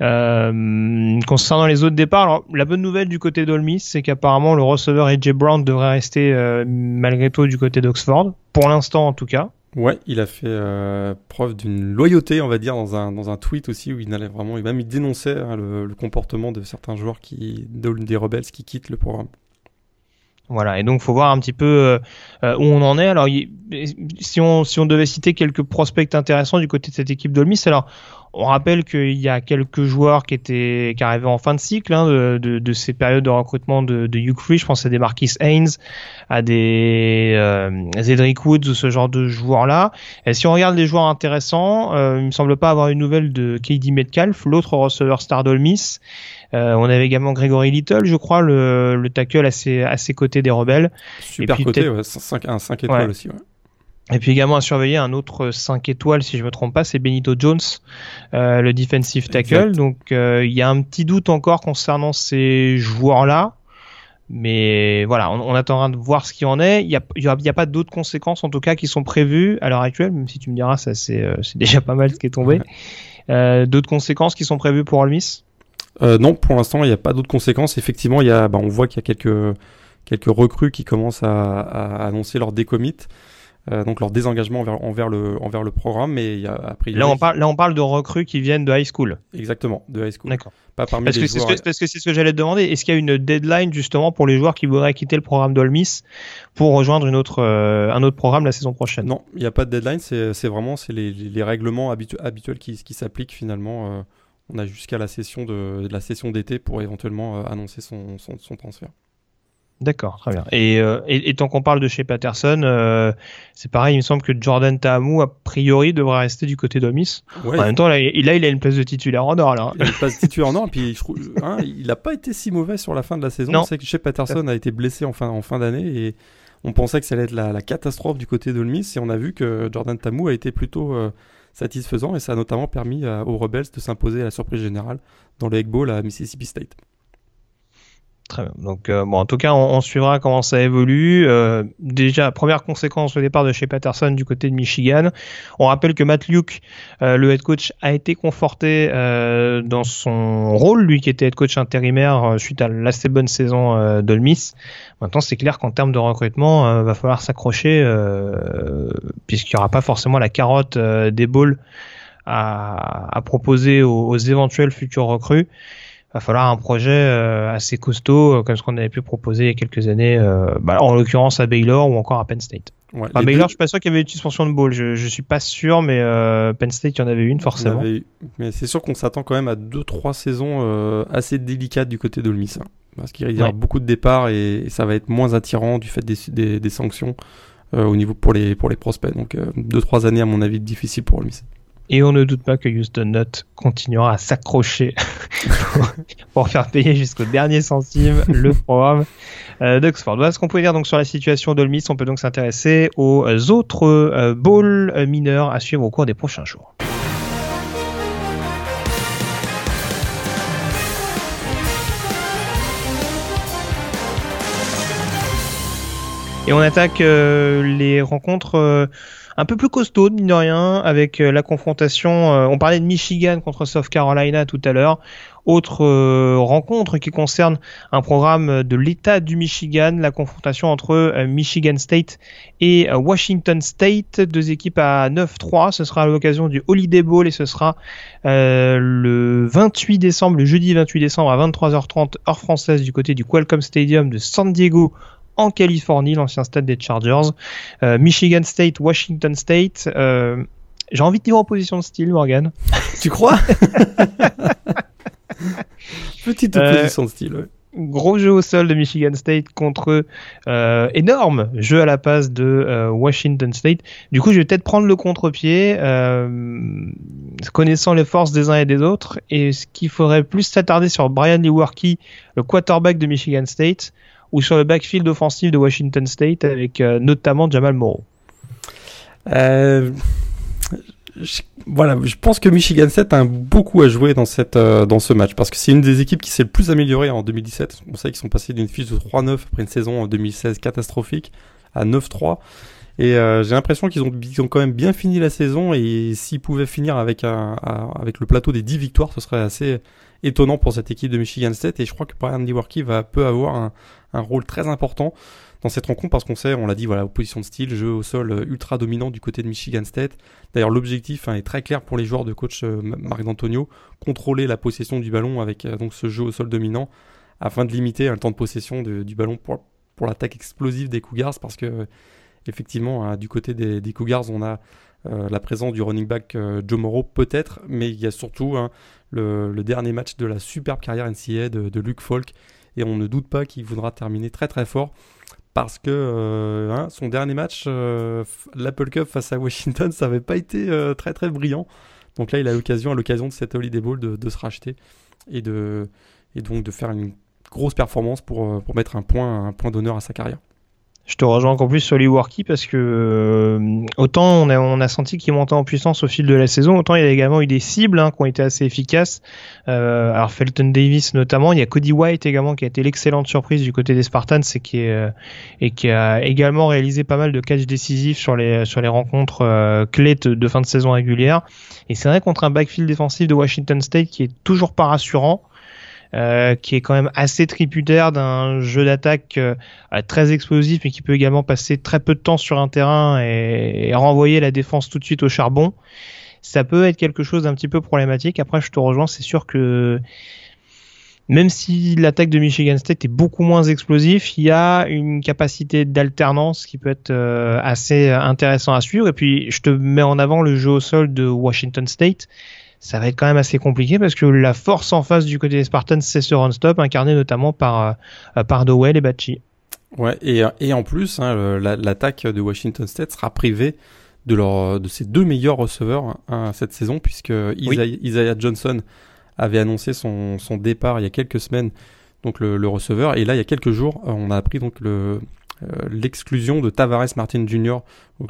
Euh, concernant les autres départs, alors, la bonne nouvelle du côté d'Olmis, c'est qu'apparemment le receveur AJ Brown devrait rester malgré tout du côté d'Oxford, pour l'instant en tout cas. Ouais, il a fait euh, preuve d'une loyauté, on va dire, dans un, dans un tweet aussi où il allait vraiment, il même il dénonçait hein, le, comportement de certains joueurs qui, des rebelles qui quittent le programme. Voilà, et donc faut voir un petit peu euh, où on en est. Alors, si on si on devait citer quelques prospects intéressants du côté de cette équipe d'Olmis, alors On rappelle qu'il y a quelques joueurs qui étaient qui arrivaient en fin de cycle hein, de, de, de, ces périodes de recrutement de, de Hugh Free. Je pense à des Marquis Haynes, à des euh, Zedric Woods ou ce genre de joueurs-là. Et si on regarde les joueurs intéressants, euh, il me semble pas avoir une nouvelle de KD Metcalf, l'autre receveur star d'Olmis. Euh, on avait également Gregory Little, je crois, le, le tackle à ses, à ses côtés des rebelles. Super côté, ouais, 5, un 5 étoiles aussi. Ouais. Et puis également à surveiller un autre 5 étoiles, si je me trompe pas, c'est Benito Jones, euh, le defensive tackle. Exact. Donc euh, il y a un petit doute encore concernant ces joueurs-là. Mais voilà, on, on, attendra de voir ce qu'il en est. Il n'y a, y a, y a, pas d'autres conséquences, en tout cas, qui sont prévues à l'heure actuelle, même si tu me diras, ça c'est euh, déjà pas mal ce qui est tombé. D'autres conséquences qui sont prévues pour Olmis euh, Non, pour l'instant, il n'y a pas d'autres conséquences. Effectivement, y a, bah, on voit qu'il y a quelques, quelques recrues qui commencent à, à annoncer leur décommit. Euh, donc leur désengagement envers, envers, le, envers le programme. Mais il y a, après, là, on parle, là, on parle de recrues qui viennent de high school. Exactement, de high school. D'accord. Pas parmi parce, les que joueurs... ce que, parce que c'est ce que j'allais te demander. Est-ce qu'il y a une deadline justement pour les joueurs qui voudraient quitter le programme d'Olmis pour rejoindre une autre, euh, un autre programme la saison prochaine? Non, il n'y a pas de deadline. C'est vraiment c'est les, les, règlements habitu habituels qui, qui s'appliquent finalement. Euh, on a jusqu'à la session de, de la session d'été pour éventuellement annoncer son, son, son transfert. D'accord, très bien. Et, euh, et, et, tant qu'on parle de chez Patterson, euh, c'est pareil, il me semble que Jordan Tahamou, a priori, devrait rester du côté d'Omis. Ouais. En même temps, là, il, là, il a une place de titulaire en or. Là. Il a une place de titulaire en or, puis je trouve, hein, il n'a pas été si mauvais sur la fin de la saison. On sait que chez Patterson a été blessé en fin, en fin d'année et on pensait que ça allait être la, la catastrophe du côté d'Olmis et on a vu que Jordan Tahamou a été plutôt euh, satisfaisant et ça a notamment permis aux Rebels de s'imposer à la surprise générale dans le Egg Bowl à Mississippi State. Très bien. Donc, euh, bon, en tout cas, on, suivra comment ça évolue. Euh, déjà, première conséquence au départ de chez Patterson du côté de Michigan. On rappelle que Matt Luke, euh, le head coach, a été conforté dans son rôle, lui qui était head coach intérimaire suite à l'assez bonne saison d'Olmis. Maintenant, c'est clair qu'en termes de recrutement, va falloir s'accrocher puisqu'il n'y aura pas forcément la carotte des balls à, à proposer aux, aux éventuels futurs recrues va falloir un projet euh, assez costaud, euh, comme ce qu'on avait pu proposer il y a quelques années, euh, bah, en l'occurrence à Baylor ou encore à Penn State. Ouais, enfin, Baylor, deux... je suis pas sûr qu'il y avait une suspension de ball, je, je suis pas sûr, mais euh, Penn State, il y en avait une forcément. Avait... Mais c'est sûr qu'on s'attend quand même à deux trois saisons euh, assez délicates du côté d'Olmis, hein, parce qu'il y aura ouais. beaucoup de départs et, et, ça va être moins attirant du fait des, des, des sanctions euh, au niveau pour les pour les prospects. Donc deux trois années à mon avis difficiles pour Olmis. Et on ne doute pas que Houston Nutt continuera à s'accrocher pour faire payer jusqu'au dernier centime le programme euh, d'Oxford. Voilà ce qu'on pouvait dire donc sur la situation d'Olmis. On peut donc s'intéresser aux autres euh, bowls mineurs à suivre au cours des prochains jours. Et on attaque euh, les rencontres euh, un peu plus costaudes, mine de rien, avec euh, la confrontation. on parlait de Michigan contre South Carolina tout à l'heure. Autre rencontre qui concerne un programme de l'État du Michigan, la confrontation entre Michigan State et Washington State, deux équipes à 9-3. Ce sera l'occasion du Holiday Bowl et ce sera le 28 décembre, le jeudi 28 décembre à 23h30 heure française du côté du Qualcomm Stadium de San Diego en Californie, l'ancien stade des Chargers. Euh, Michigan State, Washington State. Euh, J'ai envie de dire opposition de style, Morgan. tu crois? Petite opposition euh, de style, ouais. Gros jeu au sol de Michigan State contre euh, énorme jeu à la passe de euh, Washington State. Du coup, je vais peut-être prendre le contre-pied, euh, connaissant les forces des uns et des autres, et ce qu'il faudrait plus s'attarder sur Brian Lewerke, le quarterback de Michigan State, ou sur le backfield offensif de Washington State avec euh, notamment Jamal Morrow euh, je, Voilà, je pense que Michigan State a beaucoup à jouer dans, cette, euh, dans ce match parce que c'est une des équipes qui s'est le plus améliorée en 2017. On sait qu'ils sont passés d'une fiche de 3-9 après une saison en 2016 catastrophique à 9-3. Et euh, j'ai l'impression qu'ils ont, ils ont quand même bien fini la saison et s'ils pouvaient finir avec, un, avec le plateau des 10 victoires, ce serait assez étonnant pour cette équipe de Michigan State. Et je crois que Brian Lewerke va peut avoir un, un rôle très important dans cette rencontre parce qu'on sait, on l'a dit, voilà, opposition de style, jeu au sol ultra dominant du côté de Michigan State. D'ailleurs, l'objectif hein, est très clair pour les joueurs de coach euh, Marc D'Antonio, contrôler la possession du ballon avec euh, donc ce jeu au sol dominant afin de limiter un temps de possession du ballon pour, pour l'attaque explosive des Cougars parce que effectivement, hein, du côté des, des, Cougars, on a la présence du running back Joe Morrow peut-être, mais il y a surtout hein, le, dernier match de la superbe carrière NCA de, de Luke Falk, et on ne doute pas qu'il voudra terminer très très fort parce que hein, son dernier match, l'Apple Cup face à Washington, ça n'avait pas été très très brillant. Donc là, il a l'occasion, à l'occasion de cette Holiday Bowl, de, de se racheter et, de, et donc de faire une grosse performance pour, pour mettre un point, un point d'honneur à sa carrière. Je te rejoins encore plus sur Leewarky parce que euh, autant on a, on a senti qu'il montait en puissance au fil de la saison, autant il y a également eu des cibles hein, qui ont été assez efficaces. Euh, alors Felton Davis notamment, il y a Cody White également qui a été l'excellente surprise du côté des Spartans et qui, euh, et qui a également réalisé pas mal de catchs décisifs sur les, sur les rencontres euh, clés de, fin de saison régulière. Et c'est vrai contre un backfield défensif de Washington State qui est toujours pas rassurant. Euh, qui est quand même assez tributaire d'un jeu d'attaque euh, très explosif mais qui peut également passer très peu de temps sur un terrain et, renvoyer la défense tout de suite au charbon. Ça peut être quelque chose d'un petit peu problématique. Après, je te rejoins, c'est sûr que même si l'attaque de Michigan State est beaucoup moins explosif, il y a une capacité d'alternance qui peut être euh, assez intéressant à suivre. Et puis, je te mets en avant le jeu au sol de Washington State ça va être quand même assez compliqué parce que la force en face du côté des Spartans, c'est ce run-stop, incarné notamment par, euh, par Dowell et Bachi. Ouais, et, et en plus, hein, l'attaque de Washington State sera privée de, leur, de ses deux meilleurs receveurs hein, cette saison, puisque Isaiah, Johnson avait annoncé son, son, départ il y a quelques semaines, donc le, le, receveur, et là, il y a quelques jours, on a appris donc le, l'exclusion de Tavares Martin Jr.,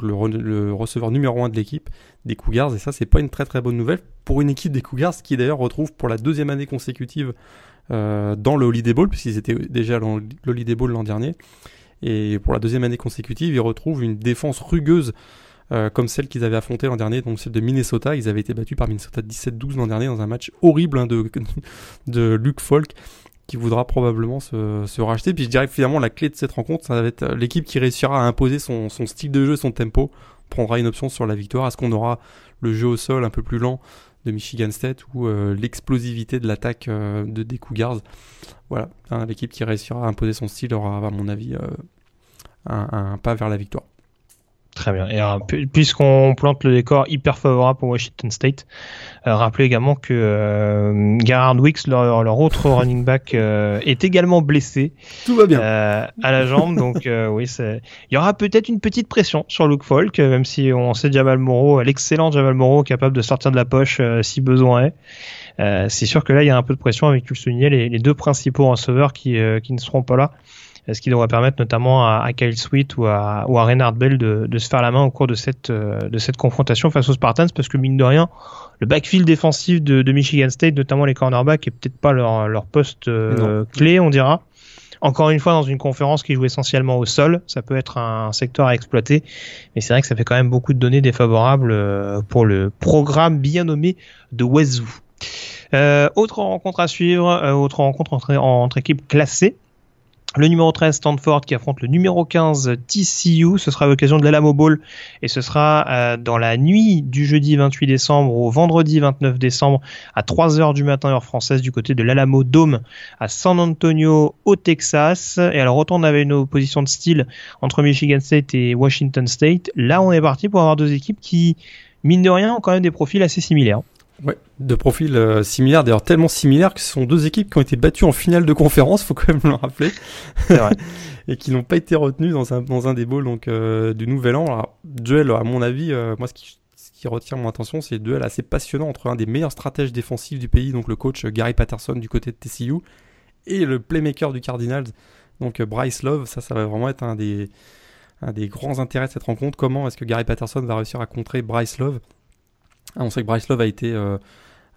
le, receveur numéro 1 de l'équipe des Cougars, et ça c'est pas une très très bonne nouvelle pour une équipe des Cougars qui d'ailleurs retrouve pour la deuxième année consécutive euh, dans le Holiday Bowl, puisqu'ils étaient déjà dans le Holiday Bowl l'an dernier, et pour la deuxième année consécutive, ils retrouvent une défense rugueuse euh, comme celle qu'ils avaient affrontée l'an dernier, donc celle de Minnesota. Ils avaient été battus par Minnesota 17-12 l'an dernier dans un match horrible hein, de, de Luke Falk qui voudra probablement se, se, racheter. Puis je dirais que finalement la clé de cette rencontre, ça va être euh, l'équipe qui réussira à imposer son, son, style de jeu, son tempo, prendra une option sur la victoire. Est-ce qu'on aura le jeu au sol un peu plus lent de Michigan State ou euh, l'explosivité de l'attaque euh, de des Cougars? Voilà, hein, l'équipe qui réussira à imposer son style aura, à mon avis, un, un pas vers la victoire. Très bien. Et alors, puisqu'on plante le décor hyper favorable pour Washington State, euh, rappelez également que euh, Gerhard Wicks, leur, leur, autre running back, euh, est également blessé. Tout va bien. Euh, à la jambe, donc euh, oui, il y aura peut-être une petite pression sur Luke Falk, même si on sait Jamal Moreau, l'excellent Jamal Moreau, capable de sortir de la poche si besoin est. c'est sûr que là, il y a un peu de pression avec, tu le soulignais, les, les deux principaux receveurs qui, qui ne seront pas là ce qui devrait permettre notamment à, Kyle Sweet ou à, ou à Reinhard Bell de, de, se faire la main au cours de cette, euh, de cette confrontation face aux Spartans, parce que mine de rien, le backfield défensif de, de Michigan State, notamment les cornerbacks, est peut-être pas leur, leur poste euh, clé, on dira. Encore une fois, dans une conférence qui joue essentiellement au sol, ça peut être un secteur à exploiter, mais c'est vrai que ça fait quand même beaucoup de données défavorables euh, pour le programme bien nommé de Wazoo. Euh, autre rencontre à suivre, autre rencontre entre, entre équipes classées. Le numéro 13 Stanford qui affronte le numéro 15 TCU, ce sera à l'occasion de l'Alamo Bowl et ce sera euh, dans la nuit du jeudi 28 décembre au vendredi 29 décembre à 3h du matin heure française du côté de l'Alamo Dome à San Antonio au Texas. Et alors autant on avait une opposition de style entre Michigan State et Washington State, là on est parti pour avoir deux équipes qui mine de rien ont quand même des profils assez similaires. Ouais, de profils euh, similaires, d'ailleurs tellement similaires que ce sont deux équipes qui ont été battues en finale de conférence, faut quand même le rappeler, vrai. et qui n'ont pas été retenues dans un, dans un des bowls donc, euh, du Nouvel An. Alors, duel, à mon avis, euh, moi ce qui, ce qui retient mon attention, c'est duel assez passionnant entre un des meilleurs stratèges défensifs du pays, donc le coach Gary Patterson du côté de TCU, et le playmaker du Cardinals, donc Bryce Love. Ça, ça va vraiment être un des, un des grands intérêts de cette rencontre. Comment est-ce que Gary Patterson va réussir à contrer Bryce Love? On sait que Bryce Love a été, euh,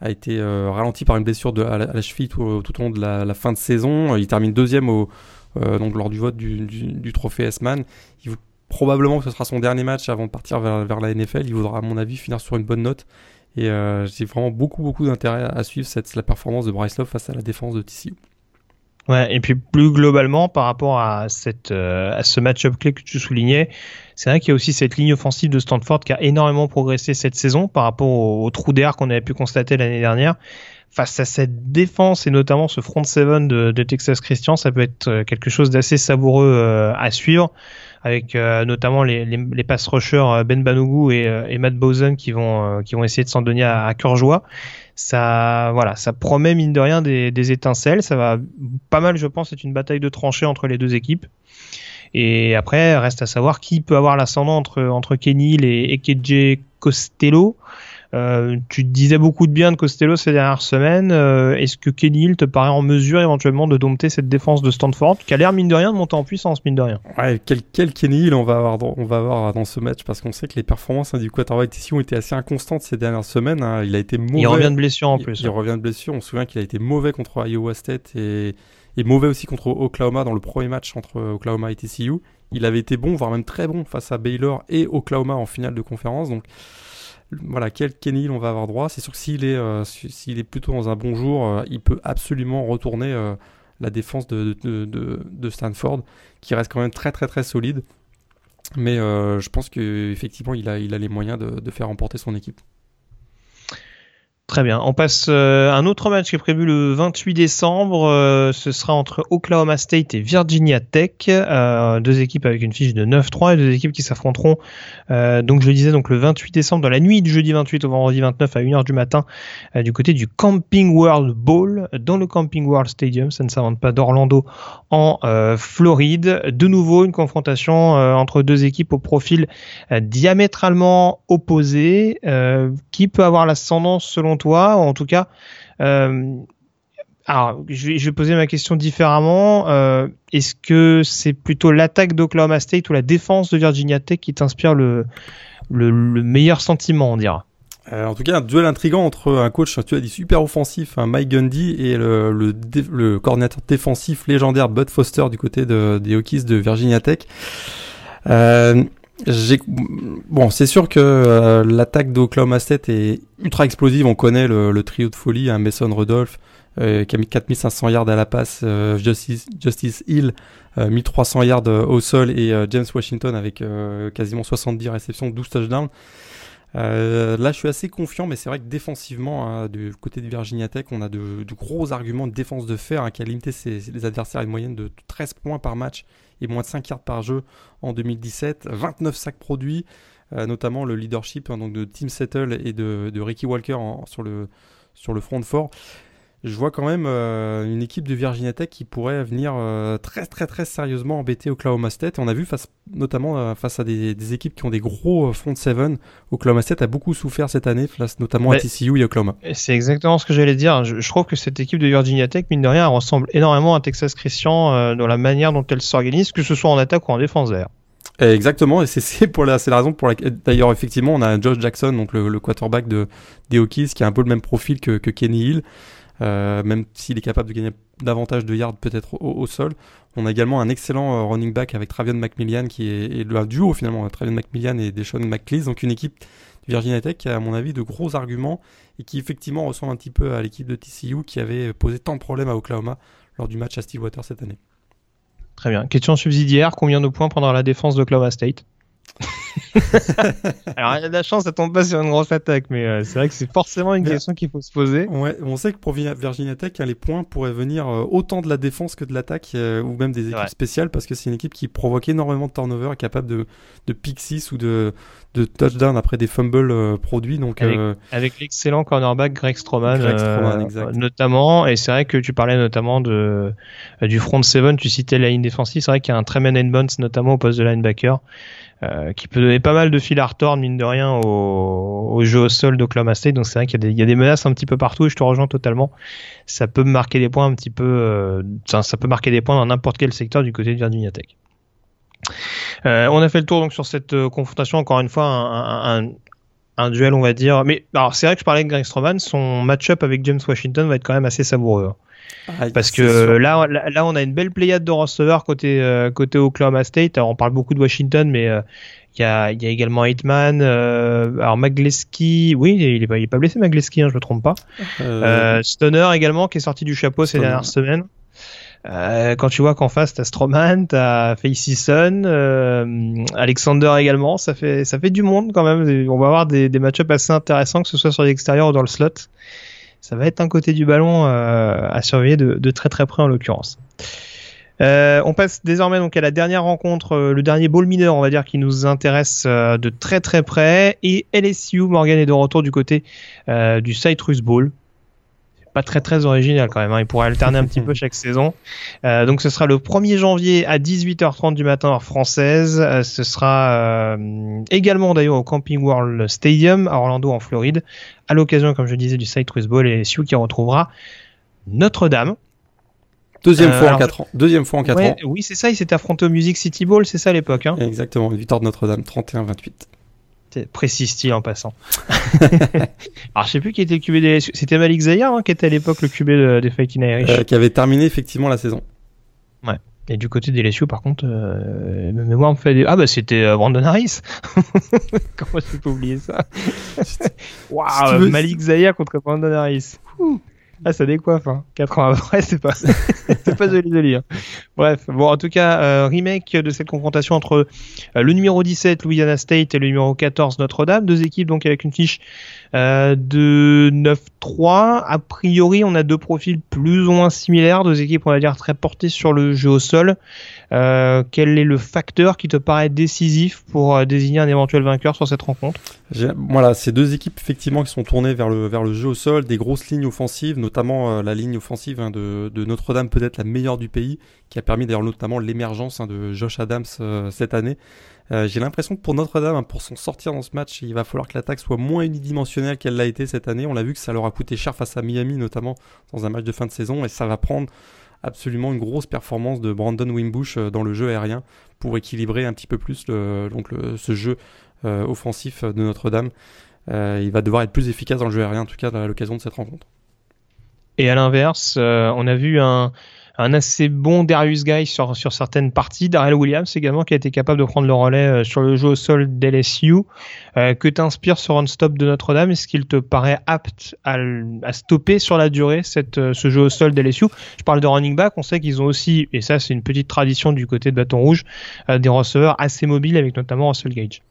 a été euh, ralenti par une blessure de, à, la, cheville tout, au long de la, fin de saison. Il termine deuxième euh, donc lors du vote du, du, trophée S-Man. Il probablement que ce sera son dernier match avant de partir vers, vers, la NFL. Il voudra, à mon avis, finir sur une bonne note. Et j'ai vraiment beaucoup, beaucoup d'intérêt à suivre cette, la performance de Bryce Love face à la défense de TCU. Ouais, et puis plus globalement, par rapport à, cette, à ce match-up clé que tu soulignais, c'est vrai qu'il y a aussi cette ligne offensive de Stanford qui a énormément progressé cette saison par rapport au, trou d'air qu'on avait pu constater l'année dernière. Face à cette défense et notamment ce front seven de, de Texas Christian, ça peut être euh, quelque chose d'assez savoureux euh, à suivre. Avec notamment les, les, les pass rushers Ben Banougou et, et Matt Bosen qui vont qui vont essayer de s'en donner à, à cœur joie. Ça voilà ça promet mine de rien des, des, étincelles. Ça va pas mal je pense c'est une bataille de tranchées entre les deux équipes. Et après reste à savoir qui peut avoir l'ascendant entre entre Kenny et, et KJ Costello euh, tu disais beaucoup de bien de Costello ces dernières semaines. Euh, est-ce que Kenny Hill te paraît en mesure éventuellement de dompter cette défense de Stanford qui a l'air mine de rien de monter en puissance mine de rien? Ouais, quel, quel Kenny Hill on va avoir dans, on va avoir dans ce match? Parce qu'on sait que les performances hein, du quarterback ici ont été assez inconstantes ces dernières semaines. Hein. Il a été mauvais. Il revient de blessure en plus. Il, revient de blessure. On se souvient qu'il a été mauvais contre Iowa State et, et mauvais aussi contre Oklahoma dans le premier match entre Oklahoma et TCU. Il avait été bon, voire même très bon face à Baylor et Oklahoma en finale de conférence. Donc voilà, quel Kenny on va avoir droit. C'est sûr que s'il est, euh, plutôt dans un bon jour, euh, il peut absolument retourner euh, la défense de, de, de, de, Stanford, qui reste quand même très très très solide. Mais je pense qu'effectivement, il a, il a les moyens de faire remporter son équipe. Très bien. On passe euh, un autre match qui est prévu le 28 décembre. Euh, ce sera entre Oklahoma State et Virginia Tech. Euh, deux équipes avec une fiche de 9-3 et deux équipes qui s'affronteront. donc je le disais donc le 28 décembre dans la nuit du jeudi 28 au vendredi 29 à 1h du matin du côté du Camping World Bowl dans le Camping World Stadium. Ça ne s'invente pas d'Orlando en Floride. De nouveau une confrontation entre deux équipes au profil diamétralement opposé. qui peut avoir l'ascendance selon toi, en tout cas. Euh, alors, je vais, poser ma question différemment. Euh, est-ce que c'est plutôt l'attaque d'Oklahoma State ou la défense de Virginia Tech qui t'inspire le, le, meilleur sentiment, on dira? Euh, en tout cas, un duel intrigant entre un coach, tu as dit super offensif, un Mike Gundy, et le, coordinateur défensif légendaire Bud Foster du côté de, des Hokies de Virginia Tech. Bon, c'est sûr que euh, l'attaque d'Oklahoma State est ultra explosive. On connaît le, trio de folie, hein, Mason Rudolph, euh, qui a mis 4500 yards à la passe, euh, Justice, Hill, 1300 yards au sol, et James Washington avec quasiment 70 réceptions, 12 touchdowns. Là, je suis assez confiant, mais c'est vrai que défensivement, hein, du côté de Virginia Tech, on a de, gros arguments de défense de fer hein, qui a limité ses, les adversaires à une moyenne de 13 points par match et moins de 5 yards par jeu en 2017. 29 sacs produits, euh, notamment le leadership hein, donc de Tim Settle et de, de Ricky Walker sur, le, sur le front fort je vois quand même euh, une équipe de Virginia Tech qui pourrait venir euh, très très très sérieusement embêter Oklahoma State. On a vu face, notamment euh, face à des, des, équipes qui ont des gros front seven. Oklahoma State a beaucoup souffert cette année, face notamment à TCU et Oklahoma. C'est exactement ce que j'allais dire. Je, je, trouve que cette équipe de Virginia Tech, mine de rien, ressemble énormément à Texas Christian dans la manière dont elle s'organise, que ce soit en attaque ou en défense d'ailleurs. Exactement, et c'est pour la, c'est la raison pour laquelle, d'ailleurs, effectivement, on a Josh Jackson, donc le, le quarterback de, des Hokies, qui a un peu le même profil que, que Kenny Hill. Euh, même s'il est capable de gagner davantage de yards peut-être au, sol. On a également un excellent euh, running back avec Travion McMillian qui est, le duo finalement, Travion McMillian et Deshaun McCleese, donc une équipe de Virginia Tech qui a à mon avis de gros arguments et qui effectivement ressemble un petit peu à l'équipe de TCU qui avait posé tant de problèmes à Oklahoma lors du match à Stillwater cette année. Très bien. Question subsidiaire, combien de points pendant la défense d'Oklahoma State? Alors, il y a de la chance, ça tombe pas sur une grosse attaque, mais euh, c'est vrai que c'est forcément une question qu'il faut se poser. Ouais, on sait que pour Virginia Tech, hein, les points pourraient venir euh, autant de la défense que de l'attaque, euh, ou même des équipes spéciales, parce que c'est une équipe qui provoque énormément de turnover, capable de, de pick 6 ou de, de touchdown après des fumbles produits. Donc, avec, l'excellent cornerback Greg Stroman, notamment, et c'est vrai que tu parlais notamment de, du front 7, tu citais la ligne défensive, c'est vrai qu'il y a un très bon Bones, notamment au poste de linebacker. Qui peut donner pas mal de fil à retordre, mine de rien, au, jeu au sol d'Oklahoma State. Donc c'est vrai qu'il y, a des menaces un petit peu partout et je te rejoins totalement. Ça peut marquer des points un petit peu, euh, ça, peut marquer des points dans n'importe quel secteur du côté de Virginia Tech. Euh, on a fait le tour donc sur cette euh, confrontation. Encore une fois, un duel, on va dire. Mais alors c'est vrai que je parlais de Greg Stroman, son match-up avec James Washington va être quand même assez savoureux. Hein. Ah, Parce que là, là, on a une belle pléiade de receveurs côté euh, côté Oklahoma State. Alors, on parle beaucoup de Washington, mais euh, il y, a, y a également Hitman. Euh, alors Magleski, oui, il est, pas, pas blessé Magleski, hein, je me trompe pas. Stoner également qui est sorti du chapeau ces dernières semaines. quand tu vois qu'en face t'as Stroman, t'as Facey Sun, Alexander également, ça fait ça fait du monde quand même. On va avoir des, des match-ups assez intéressants que ce soit sur l'extérieur ou dans le slot ça va être un côté du ballon euh, à surveiller de, très très près en l'occurrence. Euh, on passe désormais donc à la dernière rencontre, euh, le dernier bowl mineur, on va dire, qui nous intéresse de très très près. Et LSU, Morgan est de retour du côté du Citrus Bowl. Pas très très original quand même, hein. il pourrait alterner un petit peu chaque saison. Euh, donc ce sera le 1er janvier à 18h30 du matin heure française. Euh, ce sera euh, également d'ailleurs au Camping World Stadium à Orlando en Floride, à l'occasion, comme je disais, du Citrus Bowl et LSU qui retrouvera Notre-Dame. Deuxième fois en alors- 4 ans. Deuxième fois en 4 Ouais, ans. oui, c'est ça, il s'était affronté au Music City Bowl, c'est ça à l'époque. Hein Exactement, une victoire de Notre-Dame, 31-28. C'est précis style en passant. Alors je sais plus qui était le QB des... C'était Malik Zayar hein, qui était à l'époque le QB de- des Fighting Irish. Euh, qui avait terminé effectivement la saison. Et du côté des LSU par contre, euh, ma mémoire me fait des... Ah bah c'était euh, Brandon Harris Comment je peux oublier ça? Waouh, Si veux- Malik Zayar contre Brandon Harris. Ouh. Ah ça décoiffe, hein. 4 ans après c'est pas, c'est pas joli joli. Bref, bon en tout cas, euh, remake de cette confrontation entre euh, le numéro 17 Louisiana State et le numéro 14 Notre-Dame, deux équipes donc avec une fiche euh, de 9-3. A priori, on a deux profils plus ou moins similaires, deux équipes on va dire très portées sur le jeu au sol. Euh, quel est le facteur qui te paraît décisif pour euh, désigner un éventuel vainqueur sur cette rencontre? Voilà, ces deux équipes effectivement qui sont tournées vers le, vers le jeu au sol, des grosses lignes offensives, notamment euh, la ligne offensive hein, de, de Notre-Dame, peut-être la meilleure du pays, qui a permis d'ailleurs notamment l'émergence hein, de Josh Adams cette année. J'ai l'impression que pour Notre-Dame, hein, pour s'en sortir dans ce match, il va falloir que l'attaque soit moins unidimensionnelle qu'elle l'a été cette année. On l'a vu que ça leur a coûté cher face à Miami, notamment dans un match de fin de saison, et ça va prendre absolument une grosse performance de Brandon Wimbush euh, dans le jeu aérien pour équilibrer un petit peu plus le, donc ce jeu euh, offensif de Notre-Dame. Euh, il va devoir être plus efficace dans le jeu aérien, en tout cas à l'occasion de cette rencontre. Et à l'inverse, on a vu un, un assez bon Darius Guy sur, certaines parties. Darrell Williams également qui a été capable de prendre le relais euh, sur le jeu au sol d'LSU. Euh, que t'inspire ce run-stop de Notre-Dame Est-ce qu'il te paraît apte à, stopper sur la durée euh, ce jeu au sol d'LSU Je parle de running back. On sait qu'ils ont aussi, et ça c'est une petite tradition du côté de Bâton Rouge, des receveurs assez mobiles avec notamment Russell Gage.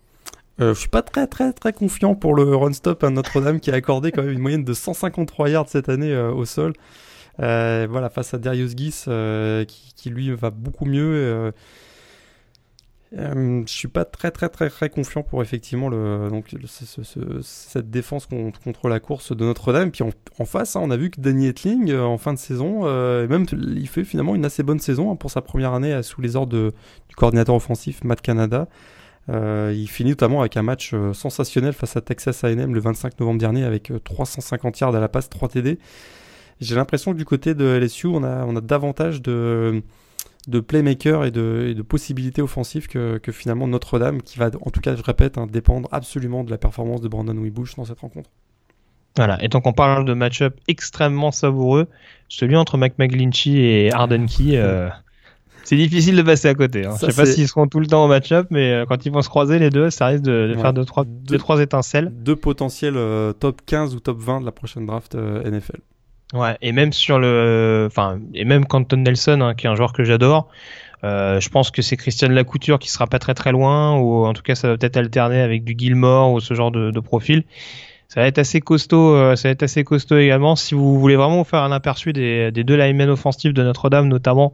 Euh, je suis pas très très très confiant pour le run stop à Notre-Dame qui a accordé quand même une moyenne de 153 yards cette année au sol. Euh, voilà, face à Darius Guice euh, qui, lui va beaucoup mieux. Euh, je suis pas très très très très confiant pour effectivement cette défense contre, la course de Notre-Dame. Puis en, face, hein, on a vu que Danny Etling en fin de saison, même il fait finalement une assez bonne saison hein, pour sa première année sous les ordres de- du coordinateur offensif Matt Canada. Il finit notamment avec un match sensationnel face à Texas A&M le 25 novembre dernier avec euh, 350 yards à la passe, 3 TD. J'ai l'impression que du côté de LSU, on a, on a davantage de, de playmakers et de, et de possibilités offensives que, que finalement Notre-Dame, qui va, en tout cas, je répète, hein, dépendre absolument de la performance de Brandon Weebush dans cette rencontre. Voilà. Et tant qu'on parle de match-up extrêmement savoureux, celui entre Mac McGlinchey et Arden Key, euh, c'est difficile de passer à côté. Hein. Ça, Je sais pas s'ils seront tout le temps au match-up, mais euh, quand ils vont se croiser les deux, ça risque de, Ouais. faire deux trois, deux, trois étincelles. Deux potentiels euh, top 15 ou top 20 de la prochaine draft euh, NFL. Ouais. Et même sur le, enfin, et même Canton Nelson, hein, qui est un joueur que j'adore. Euh, je pense que c'est Christian Lacouture qui sera pas très très loin, ou en tout cas ça va peut-être alterner avec du Gilmore ou ce genre de, de profil. Ça va être assez costaud, euh, ça va être assez costaud également. Si vous voulez vraiment vous faire un aperçu des, des deux linemen offensifs de Notre-Dame, notamment,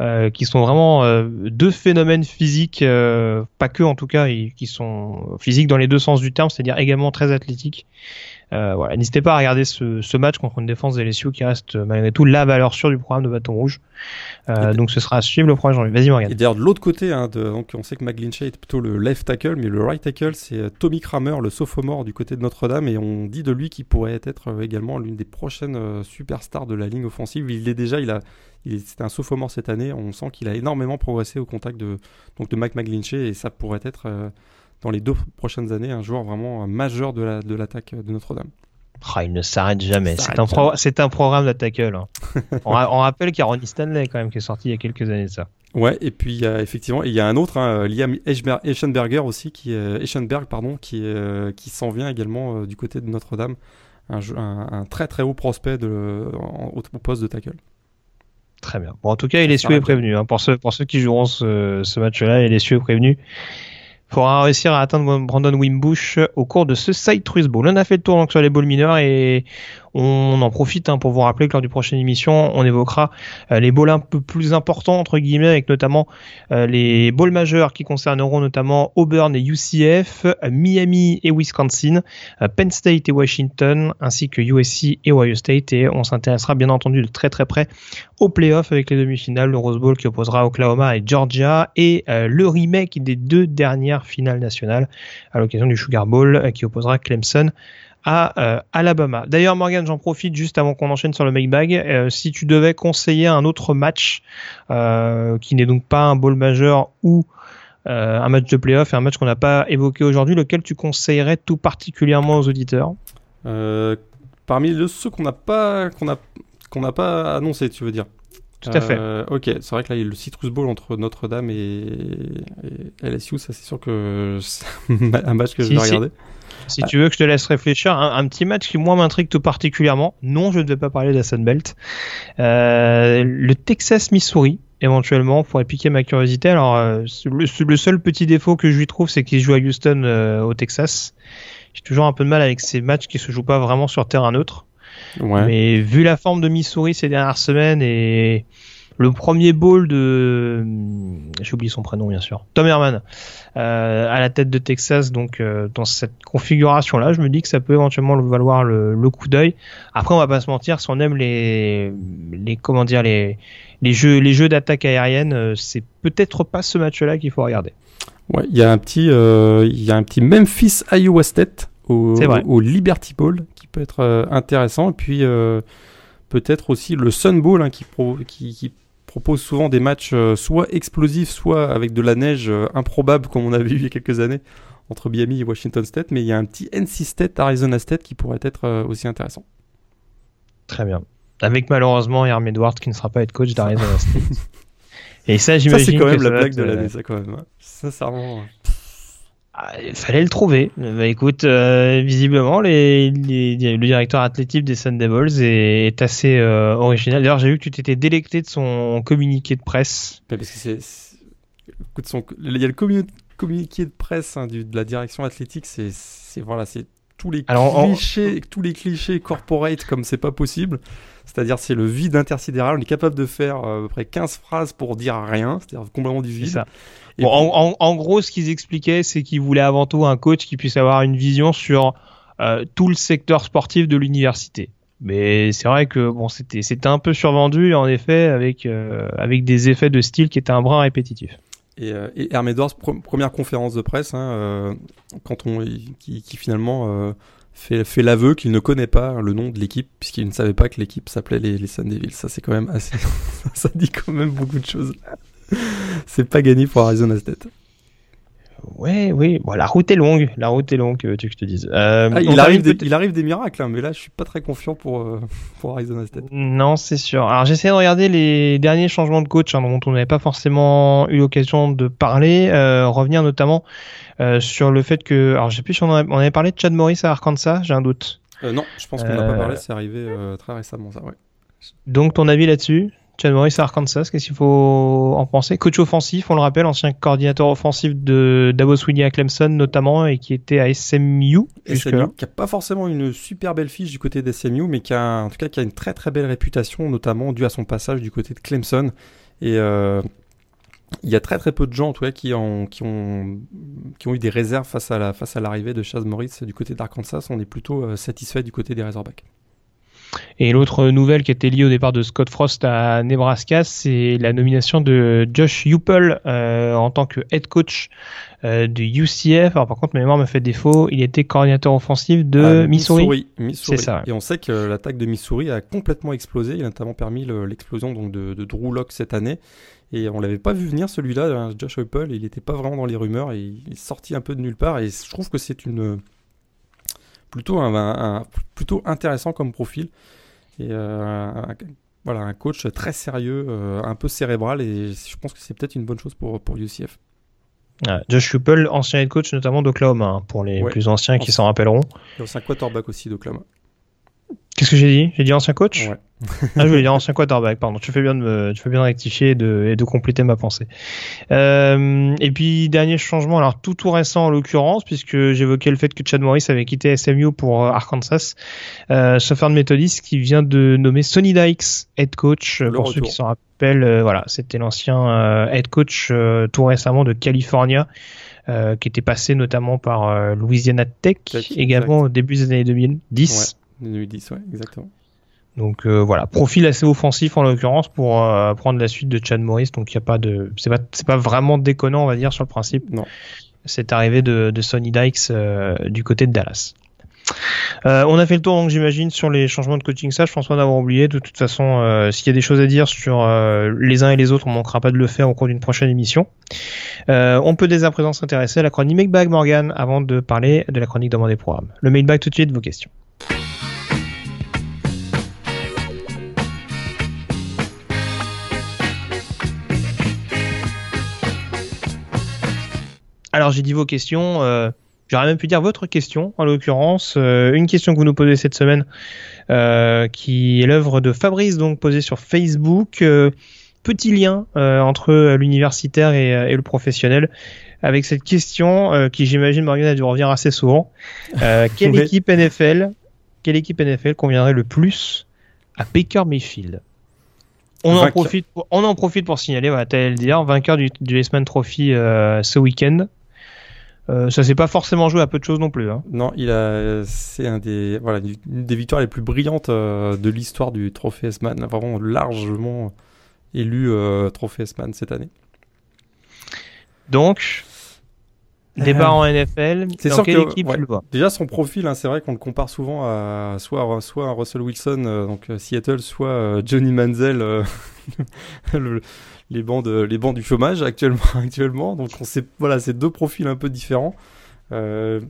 euh, qui sont vraiment euh, deux phénomènes physiques, euh, pas que en tout cas, et qui sont physiques dans les deux sens du terme, c'est-à-dire également très athlétiques. Euh, voilà, n'hésitez pas à regarder ce, ce match contre une défense des LSU qui reste euh, malgré tout la valeur sûre du programme de Bâton Rouge. Euh, donc ce sera à suivre le 1er janvier. Vas-y Morgan. Et d'ailleurs, de l'autre côté, hein, de- donc on sait que McGlinchey est plutôt le left tackle, mais le right tackle, c'est Tommy Kramer, le sophomore du côté de Notre-Dame, et on dit de lui qu'il pourrait être également l'une des prochaines superstars de la ligne offensive. Il est déjà, il a, c'était un sophomore cette année. On sent qu'il a énormément progressé au contact de, donc de Mike McGlinchey, et ça pourrait être euh, dans les deux prochaines années un joueur vraiment euh, majeur de la- de l'attaque de Notre-Dame. Ah, il ne s'arrête jamais. Il C'est s'arrête un, pro- c'est un programme de tackle. hein. on, ra- on rappelle qu'il y a Ronnie Stanley quand même qui est sorti il y a quelques années de ça. Ouais, et puis il y a effectivement, il y a un autre, hein, Liam Eschenberger aussi, qui est, Eschenberg, pardon, qui, est, euh, qui s'en vient également euh, du côté de Notre-Dame, un, jeu- un, un très très haut prospect de, en- au, au poste de tackle. Très bien. Bon, en tout cas, LSU est s'arrête. prévenu. hein. Pour, ceux, pour ceux qui joueront ce, ce match-là, LSU est prévenu. Faudra réussir à atteindre Brandon Wimbush au cours de ce Truth Bowl. On a fait le tour donc sur les balls mineurs et on en profite hein, pour vous rappeler que lors du prochaine émission, on évoquera euh, les balls un peu plus importants entre guillemets, avec notamment euh, les balls majeurs qui concerneront notamment Auburn et UCF, Miami et Wisconsin, euh, Penn State et Washington, ainsi que USC et Ohio State. Et on s'intéressera bien entendu de très très près aux playoffs avec les demi-finales, le Rose Bowl qui opposera Oklahoma et Georgia et le remake des deux dernières finales nationales à l'occasion du Sugar Bowl qui opposera Clemson à euh, Alabama. D'ailleurs, Morgan, j'en profite juste avant qu'on enchaîne sur le make bag. Euh, si tu devais conseiller un autre match euh, qui n'est donc pas un bowl majeur ou un match de playoff et un match qu'on n'a pas évoqué aujourd'hui, lequel tu conseillerais tout particulièrement aux auditeurs? Parmi ceux qu'on n'a pas qu'on a qu'on n'a pas annoncé, tu veux dire? Tout à fait. ok, c'est vrai que là, il y a le Citrus Bowl entre Notre-Dame et, LSU, ça c'est sûr que c'est un match que je vais regarder. Si tu veux que je te laisse réfléchir, un, petit match qui moi m'intrigue tout particulièrement. Non, je ne vais pas parler de la Sunbelt. Euh, le Texas-Missouri, éventuellement, pourrait piquer ma curiosité. Alors, euh, le, seul petit défaut que je lui trouve, c'est qu'il joue à Houston euh, au Texas. J'ai toujours un peu de mal avec ces matchs qui se jouent pas vraiment sur terrain neutre. Ouais. Mais vu la forme de Missouri ces dernières semaines et le premier bowl de j'ai oublié son prénom bien sûr. Tom Herman euh, à la tête de Texas. Donc euh, dans cette configuration là je me dis que ça peut éventuellement le valoir le, le coup d'œil. Après on va pas se mentir si on aime les les comment dire les les jeux les jeux d'attaque aérienne euh, c'est peut-être pas ce match là qu'il faut regarder. Ouais il y a un petit euh, il y a un petit Memphis Iowa State au, au Liberty Bowl qui peut être intéressant. Et puis peut-être aussi le Sun Bowl hein, qui, pro, qui, qui propose souvent des matchs euh, soit explosifs, soit avec de la neige euh, improbable, comme on a vu il y a quelques années entre Miami et Washington State. Mais il y a un petit NC State, Arizona State qui pourrait être euh, aussi intéressant. Très bien. Avec malheureusement Herm Edwards qui ne sera pas être coach d'Arizona State. et ça, j'imagine. Ça, c'est quand même la blague de l'année, ça, quand même. Hein. Sincèrement. Ah, il fallait le trouver. Bah, écoute, euh, visiblement, les, le directeur athlétique des Sun Devils est, assez euh, original. D'ailleurs, j'ai vu que tu t'étais délecté de son communiqué de presse. parce que c'est, son, il y a le communiqué de presse hein, de la direction athlétique. C'est, voilà, c'est tous les clichés, tous les clichés corporate comme c'est pas possible. C'est-à-dire, c'est le vide intersidéral. On est capable de faire euh, à peu près 15 phrases pour dire rien, c'est-à-dire complètement du vide. Ça. Bon, en, gros, ce qu'ils expliquaient, c'est qu'ils voulaient avant tout un coach qui puisse avoir une vision sur euh, tout le secteur sportif de l'université. Mais c'est vrai que bon, c'était c'était un peu survendu en effet avec euh, avec des effets de style qui étaient un brin répétitif. Et, euh, et première conférence de presse, hein, euh, quand on qui, qui finalement fait, fait l'aveu qu'il ne connaît pas le nom de l'équipe puisqu'il ne savait pas que l'équipe s'appelait les, les Sun Devils. Ça c'est quand même assez, ça dit quand même beaucoup de choses. c'est pas gagné pour Arizona State. Ouais, oui. Bon, la route est longue. La route est longue, tu veux que je te dise. Euh, ah, il, arrive il arrive des miracles, hein, mais là, je suis pas très confiant pour, euh, pour Arizona State. Non, c'est sûr. Alors, j'essaie de regarder les derniers changements de coach hein, dont on n'avait pas forcément eu l'occasion de parler. Euh, revenir notamment sur le fait que. Alors, je sais plus si on, on avait parlé de Chad Morris à Arkansas, j'ai un doute. non, je pense qu'on n'a pas parlé, c'est arrivé très récemment, ça, ouais. Donc, ton avis là-dessus? Chad Morris à Arkansas, qu'est-ce qu'il faut en penser Coach offensif, on le rappelle, ancien coordinateur offensif de Davos Sweeney à Clemson notamment et qui était à SMU. SMU qui a pas forcément une super belle fiche du côté d'SMU, mais qui a en tout cas qui a une très très belle réputation, notamment dû à son passage du côté de Clemson. Et euh, il y a très très peu de gens en tout cas qui ont, qui ont, qui ont eu des réserves face à la face à l'arrivée de Chad Morris du côté d'Arkansas. On est plutôt euh, satisfait du côté des Razorbacks. Et l'autre nouvelle qui était liée au départ de Scott Frost à Nebraska, c'est la nomination de Josh Uppel euh, en tant que head coach euh, de UCF. Alors par contre, ma mémoire me fait défaut. Il était coordinateur offensif de ah, Missouri. C'est ça. Et on sait que l'attaque de Missouri a complètement explosé. Il a notamment permis l'explosion donc de, de, Drew Locke cette année. Et on l'avait pas vu venir celui-là, hein, Josh Uppel. Il n'était pas vraiment dans les rumeurs. Et il est sorti un peu de nulle part. Et je trouve que c'est une plutôt, un, plutôt intéressant comme profil. Et euh, voilà, un coach très sérieux, euh, un peu cérébral, et je pense que c'est peut-être une bonne chose pour, pour UCF. Josh Huppel, ancien head coach notamment d'Oklahoma, hein, pour les plus anciens qui s'en rappelleront. Et un quarterback aussi d'Oklahoma. Qu'est-ce que j'ai dit? J'ai dit ancien coach? Ouais. ah, je voulais dire ancien quarterback, pardon. Tu fais bien de me, tu fais bien de rectifier et de, et de compléter ma pensée. Euh, et puis, dernier changement, alors tout tout récent en l'occurrence, puisque j'évoquais le fait que Chad Morris avait quitté SMU pour euh, Arkansas. Euh, Southern Methodist qui vient de nommer Sonny Dykes head coach, Le pour ceux qui s'en rappellent. euh, voilà, c'était l'ancien euh, head coach euh, tout récemment de California. euh, qui était passé notamment par euh, Louisiana Tech, Tech, également au début des années 2010. 2010, ouais, exactement. Donc euh, voilà, profil assez offensif en l'occurrence pour euh, prendre la suite de Chad Morris. Donc il y a pas de, c'est pas, pas vraiment déconnant on va dire sur le principe. Non. C'est arrivé de, de Sonny Dykes euh, du côté de Dallas. On a fait le tour donc j'imagine sur les changements de coaching ça je pense pas en avoir oublié de toute façon s'il y a des choses à dire sur les uns et les autres on manquera pas de le faire au cours d'une prochaine émission on peut dès à présent s'intéresser à la chronique Mailbag Morgan avant de parler de la chronique demandée programme le Mailbag tout de suite vos questions Alors j'ai dit vos questions, euh, j'aurais même pu dire votre question en l'occurrence, euh, une question que vous nous posez cette semaine, euh, qui est l'œuvre de Fabrice donc posée sur Facebook. Euh, petit lien euh, entre l'universitaire et, et, le professionnel avec cette question euh, qui j'imagine Morgan a dû revenir assez souvent. Euh, quelle équipe NFL, quelle équipe NFL conviendrait le plus à Baker Mayfield? On en, profite pour, on en profite pour signaler, voilà, dire, vainqueur du, du Heisman Trophy euh, ce week-end. Euh, ça s'est pas forcément joué à peu de choses non plus. Hein. Non, il a, c'est un des, voilà, une des victoires les plus brillantes euh, de l'histoire du trophée S-Man, vraiment largement élu euh, trophée S-Man cette année. Donc, débat en NFL. c'est Dans sûr quelle que- équipe ouais. tu le vois? Déjà son profil, hein, c'est vrai qu'on le compare souvent à soit soit à Russell Wilson, euh, donc euh, Seattle, soit euh, Johnny Manziel, euh, le- les bancs de, les bancs du chômage actuellement actuellement. Donc on sait, voilà, c'est deux profils un peu différents. Euh,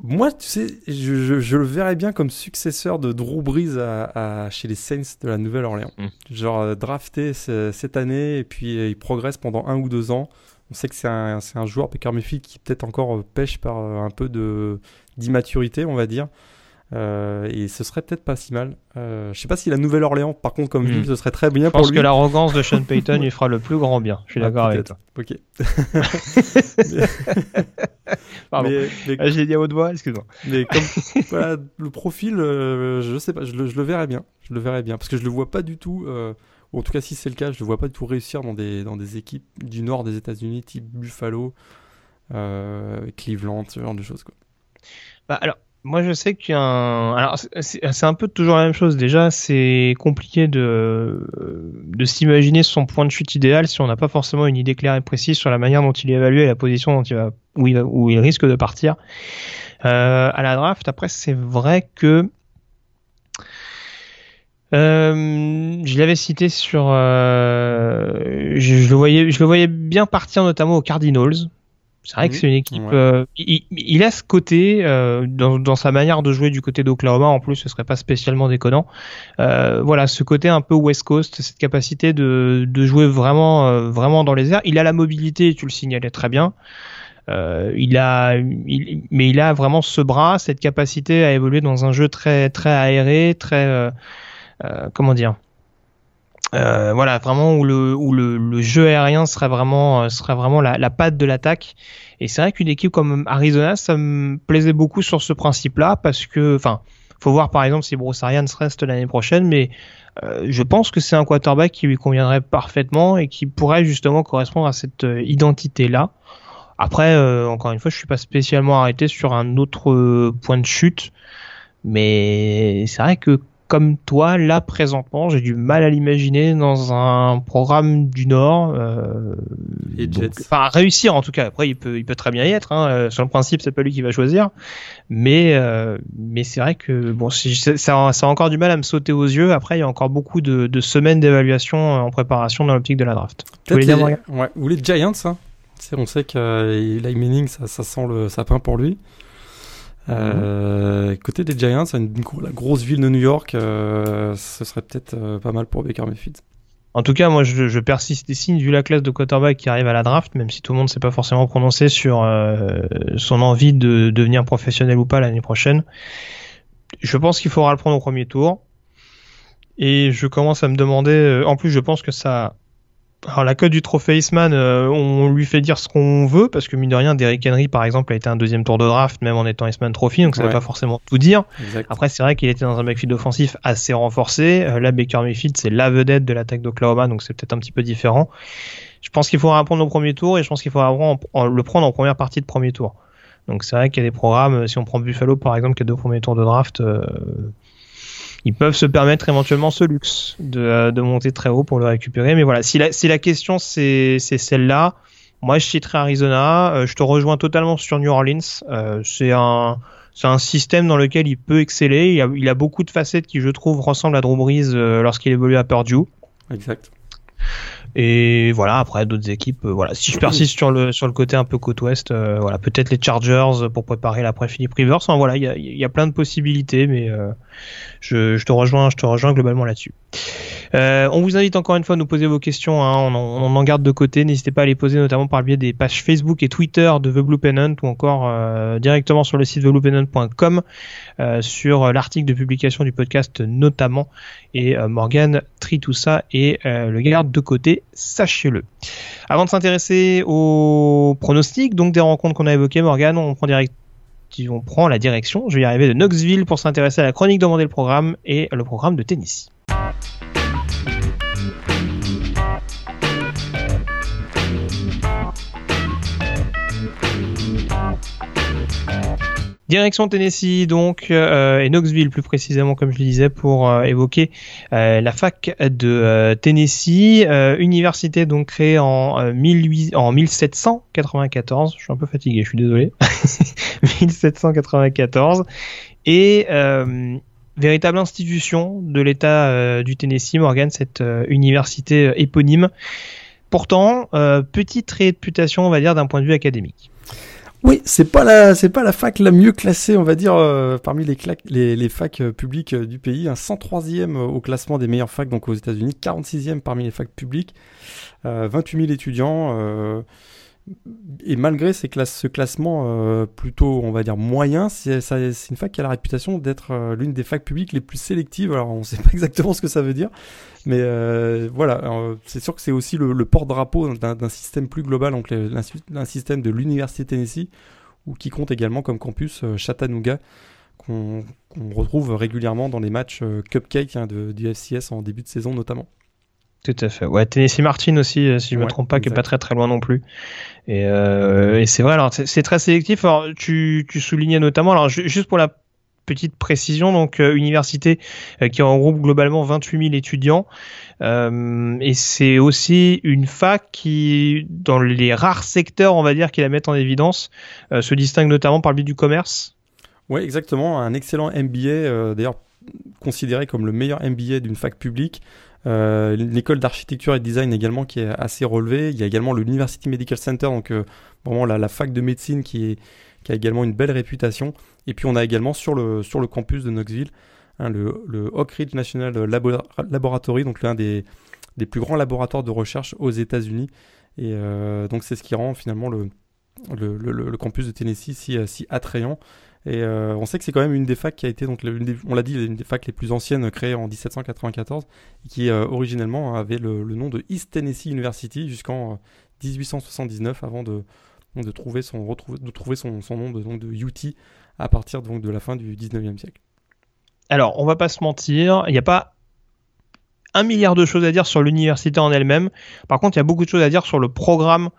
moi, tu sais, je, je- je le verrais bien comme successeur de Drew Brees à, à- chez les Saints de la Nouvelle-Orléans. Mm. Genre euh, drafté ce- cette année et puis euh, il progresse pendant un ou deux ans. On sait que c'est un, un joueur, Baker Mayfield, qui peut-être encore pêche par un peu de d'immaturité, on va dire. Euh, et ce serait peut-être pas si mal. Euh, je sais pas si la Nouvelle-Orléans, par contre, comme Hmm. ville, ce serait très bien Je pour pense lui. que l'arrogance de Sean Payton lui fera le plus grand bien. Je suis Ah, d'accord avec peut-être. toi. Ok. Pardon. mais, mais, Ah, je l'ai dit à haute voix, excuse-moi. mais comme voilà, le profil, euh, je sais pas, je le, je le verrais bien. Je le verrais bien parce que je le vois pas du tout. euh, ou en tout cas, si c'est le cas, je le vois pas du tout réussir dans des dans des équipes du nord des États-Unis, type Buffalo, euh, Cleveland, ce genre de choses. Quoi. Bah, alors, moi je sais qu'il y a un. Alors, c'est- un peu toujours la même chose. Déjà, c'est compliqué de, de s'imaginer son point de chute idéal si on n'a pas forcément une idée claire et précise sur la manière dont il est évalué et la position dont il va, où, il risque de partir. Euh, à la draft, après, c'est vrai que. Euh, je l'avais cité sur, euh, je le voyais, je le voyais bien partir notamment aux Cardinals. C'est vrai que Mhm. c'est une équipe. Ouais. euh, il, il a ce côté euh, dans, dans sa manière de jouer du côté d'Oklahoma. En plus, ce serait pas spécialement déconnant. Euh, voilà, ce côté un peu West Coast, cette capacité de, de jouer vraiment, euh, vraiment dans les airs. Il a la mobilité, tu le signalais très bien. Euh, il a, il- mais il a vraiment ce bras, cette capacité à évoluer dans un jeu très, très aéré, très, euh, euh, comment dire. Euh, voilà, vraiment où le où le, le jeu aérien serait vraiment euh, serait vraiment la, la patte de l'attaque. Et c'est vrai qu'une équipe comme Arizona, ça me plaisait beaucoup sur ce principe-là parce que, enfin, faut voir par exemple si Bruce Arians reste l'année prochaine, mais euh, je pense que c'est un quarterback qui lui conviendrait parfaitement et qui pourrait justement correspondre à cette euh, identité-là. Après, euh, encore une fois, je suis pas spécialement arrêté sur un autre euh, point de chute, mais c'est vrai que comme toi, là présentement, j'ai du mal à l'imaginer dans un programme du Nord. Euh, enfin, réussir en tout cas. Après, il peut, il peut très bien y être. Hein. Euh, Sur le principe, c'est pas lui qui va choisir, mais euh, mais c'est vrai que bon, ça, ça a encore du mal à me sauter aux yeux. Après, il y a encore beaucoup de, de semaines d'évaluation en préparation dans l'optique de la draft. Dire, les, ouais, ou les Giants, hein. On sait que euh, Eli Manning, ça, ça sent le sapin pour lui. Euh, Côté des Giants, une, gro- la grosse ville de New York, euh, ce serait peut-être euh, pas mal pour Baker Mayfield. En tout cas, moi, je, je persiste signe vu la classe de quarterback qui arrive à la draft, même si tout le monde ne s'est pas forcément prononcé sur euh, son envie de devenir professionnel ou pas l'année prochaine. Je pense qu'il faudra le prendre au premier tour. Et je commence à me demander, euh, en plus je pense que ça... Alors la cote du trophée Iceman, euh, on lui fait dire ce qu'on veut, parce que mine de rien, Derrick Henry par exemple a été un deuxième tour de draft, même en étant Iceman Trophy, donc ça ne veut pas forcément tout dire. Après c'est vrai qu'il était dans un backfield offensif assez renforcé. Euh, là Baker Mayfield c'est la vedette de l'attaque d'Oklahoma, donc c'est peut-être un petit peu différent. Je pense qu'il faudra prendre au premier tour et je pense qu'il faudra le prendre en première partie de premier tour. Donc c'est vrai qu'il y a des programmes, si on prend Buffalo par exemple, qui a deux premiers tours de draft, ils peuvent se permettre éventuellement ce luxe de, euh, de monter très haut pour le récupérer. Mais voilà, si la, si la question c'est celle-là, moi je citerai Arizona. Euh, je te rejoins totalement sur New Orleans. Euh, c'est un un système dans lequel il peut exceller. Il a, il a beaucoup de facettes qui, je trouve, ressemblent à Drew Brees lorsqu'il évolue à Purdue. Exact. Et voilà, après d'autres équipes, euh, voilà. Si je persiste sur le sur le côté un peu côte ouest, euh, voilà, peut-être les Chargers pour préparer l'après Philippe Rivers. Enfin, voilà, il y a, y a, plein de possibilités, mais euh, je, je, te rejoins, je te rejoins globalement là-dessus. Euh, on vous invite encore une fois à nous poser vos questions. Hein. On, en, garde de côté. N'hésitez pas à les poser, notamment par le biais des pages Facebook et Twitter de The Blue Pennant ou encore euh, directement sur le site thebluepennant.com euh, sur l'article de publication du podcast notamment. Et euh, Morgan trie tout ça et euh, le garde de côté, sachez-le. Avant de s'intéresser aux pronostics, donc des rencontres qu'on a évoquées, Morgan, on prend direct on prend la direction, je vais y arriver, de Knoxville pour s'intéresser à la chronique demandée le programme et le programme de Tennessee. Direction Tennessee donc euh, et Knoxville plus précisément comme je le disais pour euh, évoquer euh, la fac de Tennessee, université donc créée en, 18, en 1794. Je suis un peu fatigué, je suis désolé. 1794 et véritable institution de l'État du Tennessee, Morgan, cette université éponyme. Pourtant, petite réputation, on va dire, d'un point de vue académique. Oui, c'est pas la c'est pas la fac la mieux classée, on va dire, euh, parmi les, les, les facs euh, publiques euh, du pays. Un 103e au classement des meilleures facs, donc aux États-Unis, 46e parmi les facs publiques, 28 000 étudiants et malgré ce classement euh, plutôt, on va dire, moyen, c'est une fac qui a la réputation d'être euh, l'une des facs publiques les plus sélectives. Alors, on ne sait pas exactement ce que ça veut dire, mais euh, voilà, c'est sûr que c'est aussi le, porte-drapeau d'un système plus global, donc d'un système de l'Université Tennessee, ou qui compte également comme campus Chattanooga, qu'on retrouve régulièrement dans les matchs cupcake hein, de, du FCS en début de saison notamment. Tout à fait. Ouais, Tennessee Martin aussi, euh, si je ne me trompe pas, qui est pas très très loin non plus. Et, euh, et c'est vrai, alors c'est très sélectif. Alors, tu, tu soulignais notamment, alors juste pour la petite précision, donc euh, université euh, qui regroupe globalement 28 000 étudiants. Euh, et c'est aussi une fac qui, dans les rares secteurs, on va dire, qui la mettent en évidence, se distingue notamment par le biais du commerce. Oui, exactement. Un excellent MBA, d'ailleurs considéré comme le meilleur MBA d'une fac publique. Euh, l'école d'architecture et de design également qui est assez relevée. Il y a également l'University Medical Center, donc euh, vraiment la, fac de médecine qui, a également une belle réputation. Et puis on a également sur le, campus de Knoxville hein, le, Oak Ridge National Laboratory, donc l'un des, plus grands laboratoires de recherche aux États-Unis. Et euh, donc c'est ce qui rend finalement le, campus de Tennessee si attrayant. Et euh, on sait que c'est quand même une des facs qui a été, donc, on l'a dit, une des facs les plus anciennes créées en 1794, et qui euh, originellement avait le, nom de East Tennessee University jusqu'en 1879, euh, avant de, trouver son, nom de, UT à partir de la fin du 19e siècle. Alors, on va pas se mentir, il n'y a pas un milliard de choses à dire sur l'université en elle-même. Par contre, il y a beaucoup de choses à dire sur le programme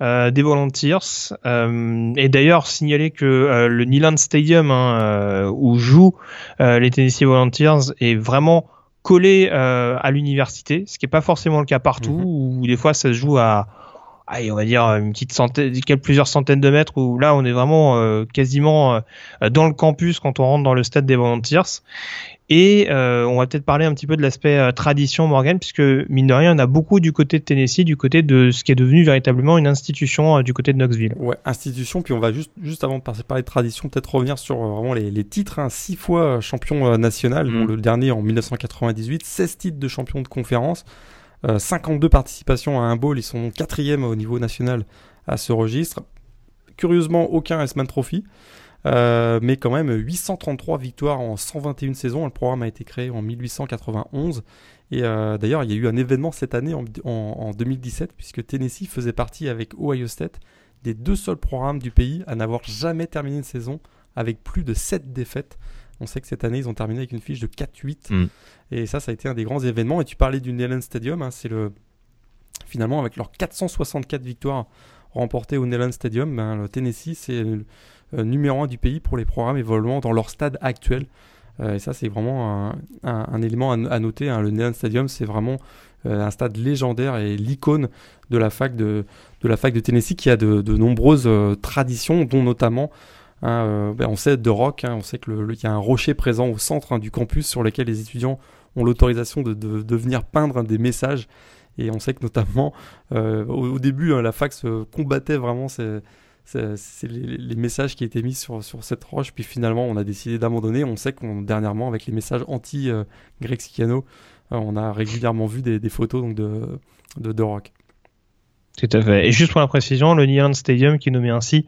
euh, des Volunteers. Euh, et d'ailleurs, signaler que euh, le Neyland Stadium hein, où jouent les Tennessee Volunteers est vraiment collé à l'université, ce qui n'est pas forcément le cas partout, mhm. où des fois ça se joue à on va dire une petite centaine, plusieurs centaines de mètres où là on est vraiment quasiment dans le campus quand on rentre dans le stade des Volunteers. Et euh, on va peut-être parler un petit peu de l'aspect euh, tradition, Morgan, puisque mine de rien, on a beaucoup du côté de Tennessee, du côté de ce qui est devenu véritablement une institution euh, du côté de Knoxville. Ouais, institution. Puis on va juste, juste avant de parler de tradition, peut-être revenir sur vraiment les, titres. Hein. Six fois champion national, mm. le dernier en 1998, 16 titres de champion de conférence, 52 participations à un bowl. Ils sont quatrième au niveau national à ce registre. Curieusement, aucun S-Man Trophy. mais quand même 833 victoires en 121 saisons. Le programme a été créé en 1891. Et d'ailleurs, il y a eu un événement cette année en, en 2017, puisque Tennessee faisait partie avec Ohio State des deux seuls programmes du pays à n'avoir jamais terminé une saison avec plus de 7 défaites. On sait que cette année, ils ont terminé avec une fiche de 4-8. Mm. Et ça, ça a été un des grands événements. Et tu parlais du Neyland Stadium. Hein, c'est le. Finalement, avec leurs 464 victoires remportées au Neyland Stadium, ben, le Tennessee, c'est le euh, numéro 1 du pays pour les programmes évoluant dans leur stade actuel. Euh, et ça, c'est vraiment un, élément à, noter. Hein. Le Neyland Stadium, c'est vraiment euh, un stade légendaire et l'icône de la fac de, de la fac de Tennessee qui a de, de nombreuses traditions, dont notamment Hein, euh, ben, on sait de rock, hein, on sait qu'il y a un rocher présent au centre hein, du campus sur lequel les étudiants ont l'autorisation de, venir peindre des messages. Et on sait que notamment euh, au, début, la se combattait vraiment les, messages qui étaient mis sur, cette roche. Puis finalement, on a décidé d'abandonner. On sait qu'on dernièrement, avec les messages anti-Greg euh, on a régulièrement vu des, photos de, de rock. Tout à fait. Et juste pour la précision, le Neyland Stadium qui est nommé ainsi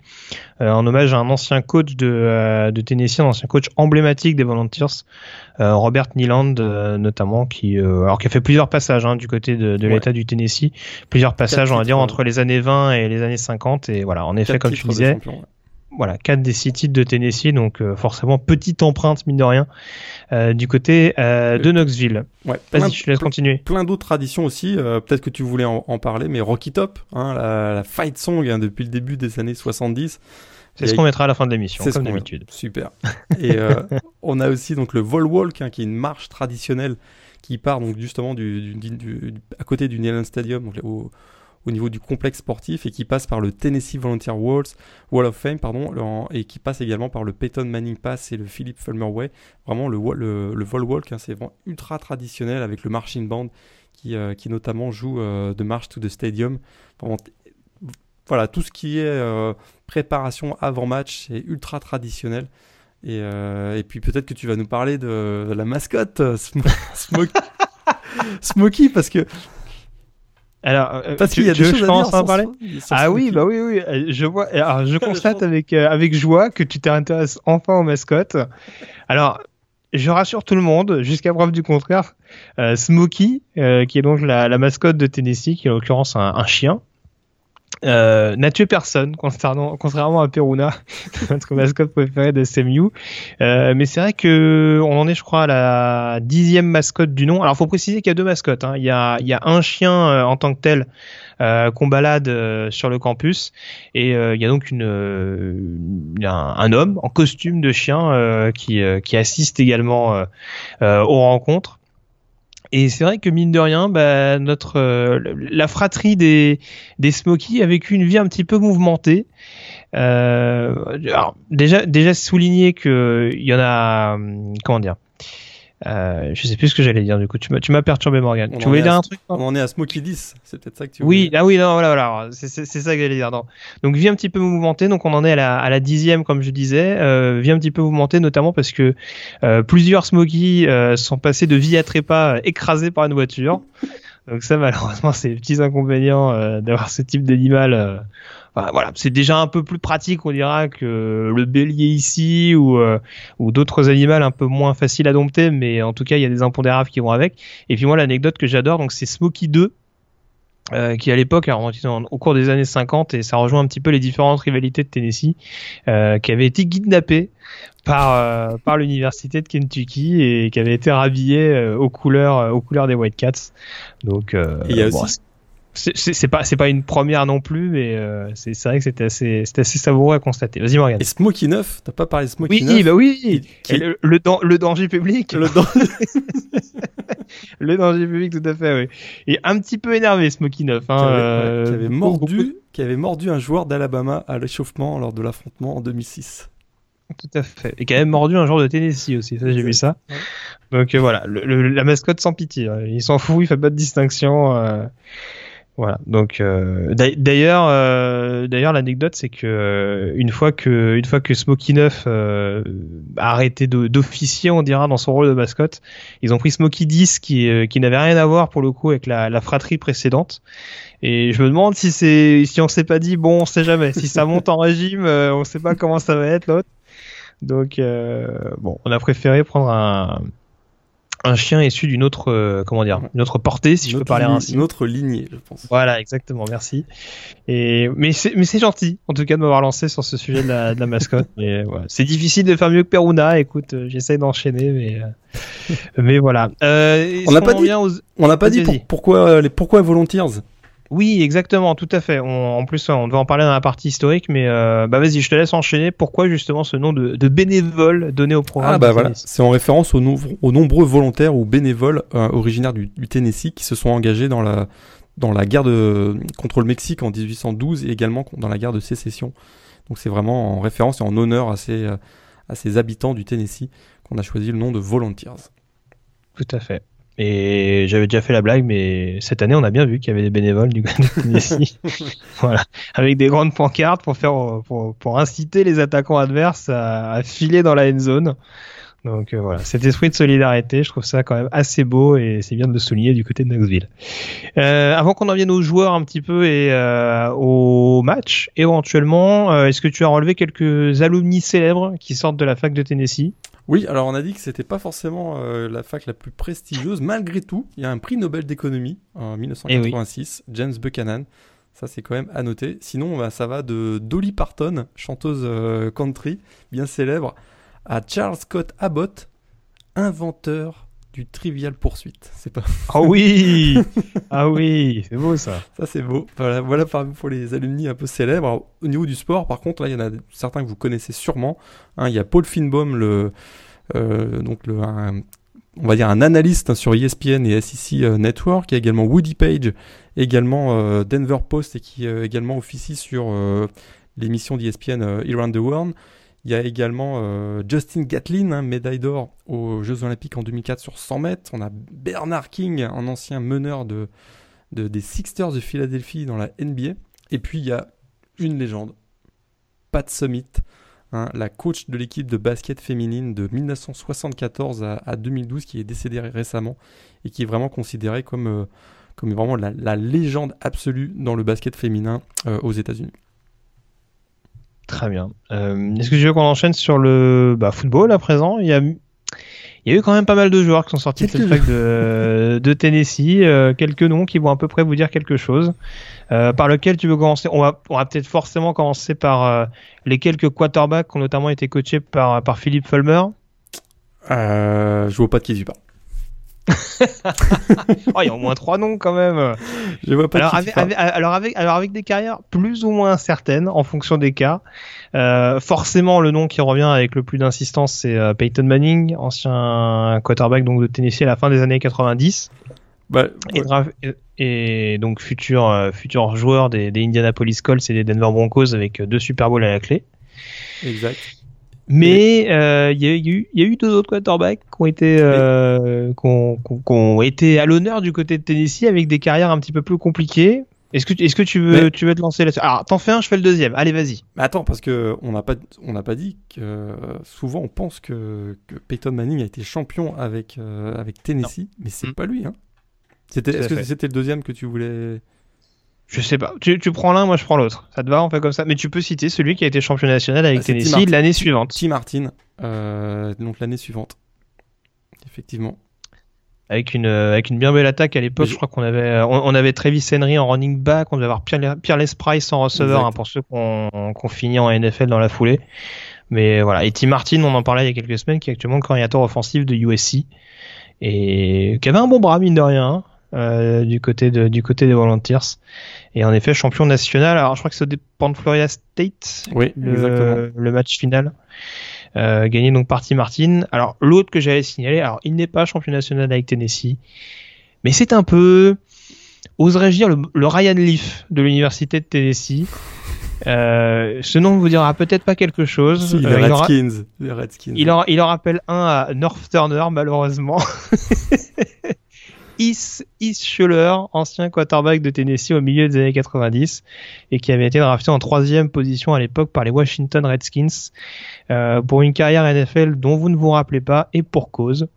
euh, en hommage à un ancien coach de, euh, de Tennessee, un ancien coach emblématique des Volunteers, euh, Robert Neyland notamment, qui alors qui a fait plusieurs passages hein, du côté de, de l'État du Tennessee, plusieurs passages on va dire entre les années 20 et les années 50 et voilà en effet comme tu disais voilà, quatre des six titres de Tennessee, donc euh, forcément petite empreinte mine de rien euh, du côté euh, de Knoxville. Ouais, Vas-y, je laisse continuer. Plein d'autres traditions aussi. Peut-être que tu voulais en, parler, mais Rocky Top, hein, la, fight song hein, depuis le début des années 70. C'est ce qu'on mettra à la fin de l'émission, comme d'habitude. Super. Et on a aussi donc le Vol Walk, hein, qui est une marche traditionnelle qui part donc justement du, à côté du Neyland Stadium, donc au, au niveau du complexe sportif et qui passe par le Tennessee Volunteer Walls, Wall of Fame pardon, et qui passe également par le Peyton Manning Pass et le Philip Fulmer Way. Vraiment le, le, le Vol Walk, hein, c'est vraiment ultra traditionnel avec le marching band qui, euh, qui notamment joue euh, de March to the Stadium. voilà, tout ce qui est euh, préparation avant match, c'est ultra traditionnel. Et, et puis peut-être que tu vas nous parler de, la mascotte Smokey, parce que alors, euh, parce qu'il y a des choses à, dire en parler. ah oui, bah oui, oui. Euh, je vois. Alors, je constate avec euh, avec joie que tu t'intéresses enfin aux mascottes. Alors, je rassure tout le monde, jusqu'à preuve du contraire. Smokey, qui est donc la, la, mascotte de Tennessee, qui est en l'occurrence un, un chien, euh, n'a tué personne, contrairement, à Peruna, notre mascotte préférée de SMU. Euh, mais c'est vrai que on en est, je crois, à la dixième mascotte du nom. Alors, faut préciser qu'il y a deux mascottes. Hein. Il, y a, il y a un chien euh, en tant que tel euh, qu'on balade euh, sur le campus, et euh, il y a donc une, un, un, homme en costume de chien qui, qui assiste également aux rencontres. Et c'est vrai que mine de rien, bah, notre euh, la fratrie des des Smokies a vécu une vie un petit peu mouvementée. Euh, alors, déjà déjà souligner que il y en a comment dire euh, je sais plus ce que j'allais dire du coup. Tu m'as, tu m'as perturbé Morgan. tu voulais dire un truc On en est à Smokey 10, c'est peut-être ça que tu Oui, ah oui, non, voilà, voilà. C'est, c'est, ça que j'allais dire. Non. Donc vie un petit peu mouvementée. Donc on en est à la, à la dixième, comme je disais. Euh, vie un petit peu mouvementée, notamment parce que euh, plusieurs Smokey euh, sont passés de vie à trépas euh, écrasés par une voiture. Donc ça, malheureusement, c'est les petits inconvénients euh, d'avoir ce type d'animal voilà, c'est déjà un peu plus pratique, on dira, que le bélier ici ou, euh, ou d'autres animaux un peu moins faciles à dompter, mais en tout cas, il y a des impondérables qui vont avec. Et puis moi, l'anecdote que j'adore, donc c'est Smokey 2. Euh, qui à l'époque, au cours des années 50, et ça rejoint un petit peu les différentes rivalités de Tennessee, euh, qui avait été kidnappé par euh, par l'université de Kentucky et qui avait été rhabillé aux couleurs aux couleurs des White Cats. Donc, il y a aussi c'est pas c'est pas une première non plus mais euh, c'est vrai que c'était assez c'était assez savoureux à constater vas-y Morgan et Smokey 9 t'as pas parlé de Smokey oui, 9 bah oui le, le, le, danger public le, le danger public tout à fait oui et un petit peu énervé Smokey 9 hein, qui, avait, euh, qui avait mordu qui avait mordu un joueur d'Alabama à l'échauffement lors de l'affrontement en 2006 tout à fait. Et qui avait mordu un joueur de Tennessee aussi, ça j'ai vu ça. Donc euh, voilà, la mascotte sans pitié. Hein. Il s'en fout, il fait pas de distinction. Euh, voilà. Donc euh, d'ailleurs, euh, d'ailleurs l'anecdote c'est que euh, une fois que une fois que Smokey 9 a arrêté d'officier, on dira dans son rôle de mascotte, ils ont pris Smokey 10 qui qui n'avait rien à voir pour le coup avec la, la fratrie précédente. Et je me demande si c'est si on s'est pas dit bon, on sait jamais. Si ça monte en régime, on sait pas comment ça va être l'autre. Donc, bon, on a préféré prendre un, un chien issu d'une autre euh, comment dire une autre portée si je peux parler ainsi. Une autre lignée je pense. Voilà exactement merci. Et mais c'est mais c'est gentil en tout cas de m'avoir lancé sur ce sujet de la, de la mascotte. Mais voilà. c'est difficile de faire mieux que Peruna écoute euh, j'essaie d'enchaîner mais euh, mais voilà. On n'a pas, dit, on n'a pas dit pourquoi les pourquoi Volunteers? Oui, exactement, tout à fait. en plus, on devait en parler dans la partie historique, mais euh, bah vas-y, je te laisse enchaîner. Pourquoi justement ce nom de, bénévole donné au programme Ah bah voilà, c'est en référence aux, nombreux volontaires ou bénévoles euh, originaires du, Tennessee qui se sont engagés dans la dans la guerre de, contre le Mexique en 1812 et également dans la guerre de sécession. Donc c'est vraiment en référence et en honneur à ces, euh, à ces habitants du Tennessee qu'on a choisi le nom de Volunteers. Tout à fait. Et j'avais déjà fait la blague, mais cette année, on a bien vu qu'il y avait des bénévoles du Tennessee. voilà. Avec des grandes pancartes pour faire, pour, pour inciter les attaquants adverses à, à filer dans la end zone. Donc euh, voilà, cet esprit de solidarité, je trouve ça quand même assez beau et c'est bien de le souligner du côté de Knoxville. Euh, avant qu'on en vienne aux joueurs un petit peu et euh, au match, éventuellement, euh, est-ce que tu as relevé quelques alumni célèbres qui sortent de la fac de Tennessee? Oui, alors on a dit que c'était pas forcément euh, la fac la plus prestigieuse. Malgré tout, il y a un prix Nobel d'économie en 1986, eh James Buchanan. Ça, c'est quand même à noter. Sinon, bah, ça va de Dolly Parton, chanteuse euh, country bien célèbre, à Charles Scott Abbott, inventeur du Trivial Poursuite. C'est pas. Ah oui Ah oui, c'est beau ça. Ça c'est beau. Voilà, voilà pour les alumni un peu célèbres. au niveau du sport, par contre, là, il y en a certains que vous connaissez sûrement. Hein, il y a Paul Finbaum, le, euh, donc le, on va dire un analyste sur ESPN et SEC euh, Network. Il y a également Woody Page, également euh, Denver Post et qui également officie sur l'émission d'ESPN Around the World. Il y a également euh, Justin Gatlin, hein, médaille d'or aux Jeux Olympiques en 2004 sur 100 mètres. On a Bernard King, un ancien meneur de, des Sixers de Philadelphie dans la NBA. Et puis il y a une légende, Pat Summit, hein, la coach de l'équipe de basket féminine de 1974 à, 2012, qui est décédée récemment et qui est vraiment considérée comme, euh, vraiment la, légende absolue dans le basket féminin euh, aux États-Unis. Très bien. Euh, est-ce que tu veux qu'on enchaîne sur le bah, football à présent? Il y a il y a eu quand même pas mal de joueurs qui sont sortis de cette fac de, de Tennessee, euh, quelques noms qui vont à peu près vous dire quelque chose. Euh, par lequel tu veux commencer? On va, on va peut-être forcément commencer par les quelques quarterbacks qui ont notamment été coachés par, par Philippe Fulmer. je vois pas de qui tu parles. Oh, il y a au moins trois noms quand même. Je vois pas alors, avec, alors, avec, alors avec des carrières plus ou moins certaines en fonction des cas. Euh, forcément, le nom qui revient avec le plus d'insistance, c'est euh, Peyton Manning, ancien quarterback donc de Tennessee à la fin des années 90. Bah, et, donc futur euh, futur joueur des, des, Indianapolis Colts et des Denver Broncos avec deux Super Bowls à la clé. Exact. Mais euh, il y, a eu, y a eu deux autres quarterbacks qui ont été, euh, qui ont, qui ont été à l'honneur du côté de Tennessee avec des carrières un petit peu plus compliquées. Est-ce que, est-ce que tu veux, tu veux te lancer là-dessus? Alors, t'en fais un, je fais le deuxième. Allez, vas-y. Mais attends, parce que on n'a pas, on pas dit que souvent on pense que, que Peyton Manning a été champion avec euh, avec Tennessee, mais c'est mm. pas lui. Hein. C'était, est-ce que c'était le deuxième que tu voulais je sais pas. Tu, tu prends l'un, moi je prends l'autre. Ça te va, on fait comme ça. Mais tu peux citer celui qui a été champion national avec ah, Tennessee l'année suivante. Tim Martin, euh, donc l'année suivante. Effectivement. Avec une, euh, avec une bien belle attaque à l'époque, je... crois qu'on avait, euh, on, avait Travis Henry en running back, on devait avoir Pierre, Pierre Les Price en receveur hein, pour ceux qu'on qu finit en NFL dans la foulée. Mais voilà. Et Tim Martin, on en parlait il y a quelques semaines, qui est actuellement coordinateur offensif de USC et qui avait un bon bras mine de rien. Hein. Euh, du côté de, du côté des Volunteers. Et en effet, champion national. Alors, je crois que ça dépend de Florida State. Oui, le, exactement. Le match final. Euh, gagné donc par Tim Martin. Alors, l'autre que j'allais signaler, alors, il n'est pas champion national avec Tennessee. Mais c'est un peu, oserais-je dire, le, Ryan Leaf de l'université de Tennessee. Euh, ce nom vous dira peut-être pas quelque chose. les, euh, Redskins. les Redskins. Il en, il en rappelle un à North Turner, malheureusement. Is, Is Schuller, ancien quarterback de Tennessee au milieu des années 90 et qui avait été drafté en troisième position à l'époque par les Washington Redskins euh, pour une carrière NFL dont vous ne vous rappelez pas et pour cause.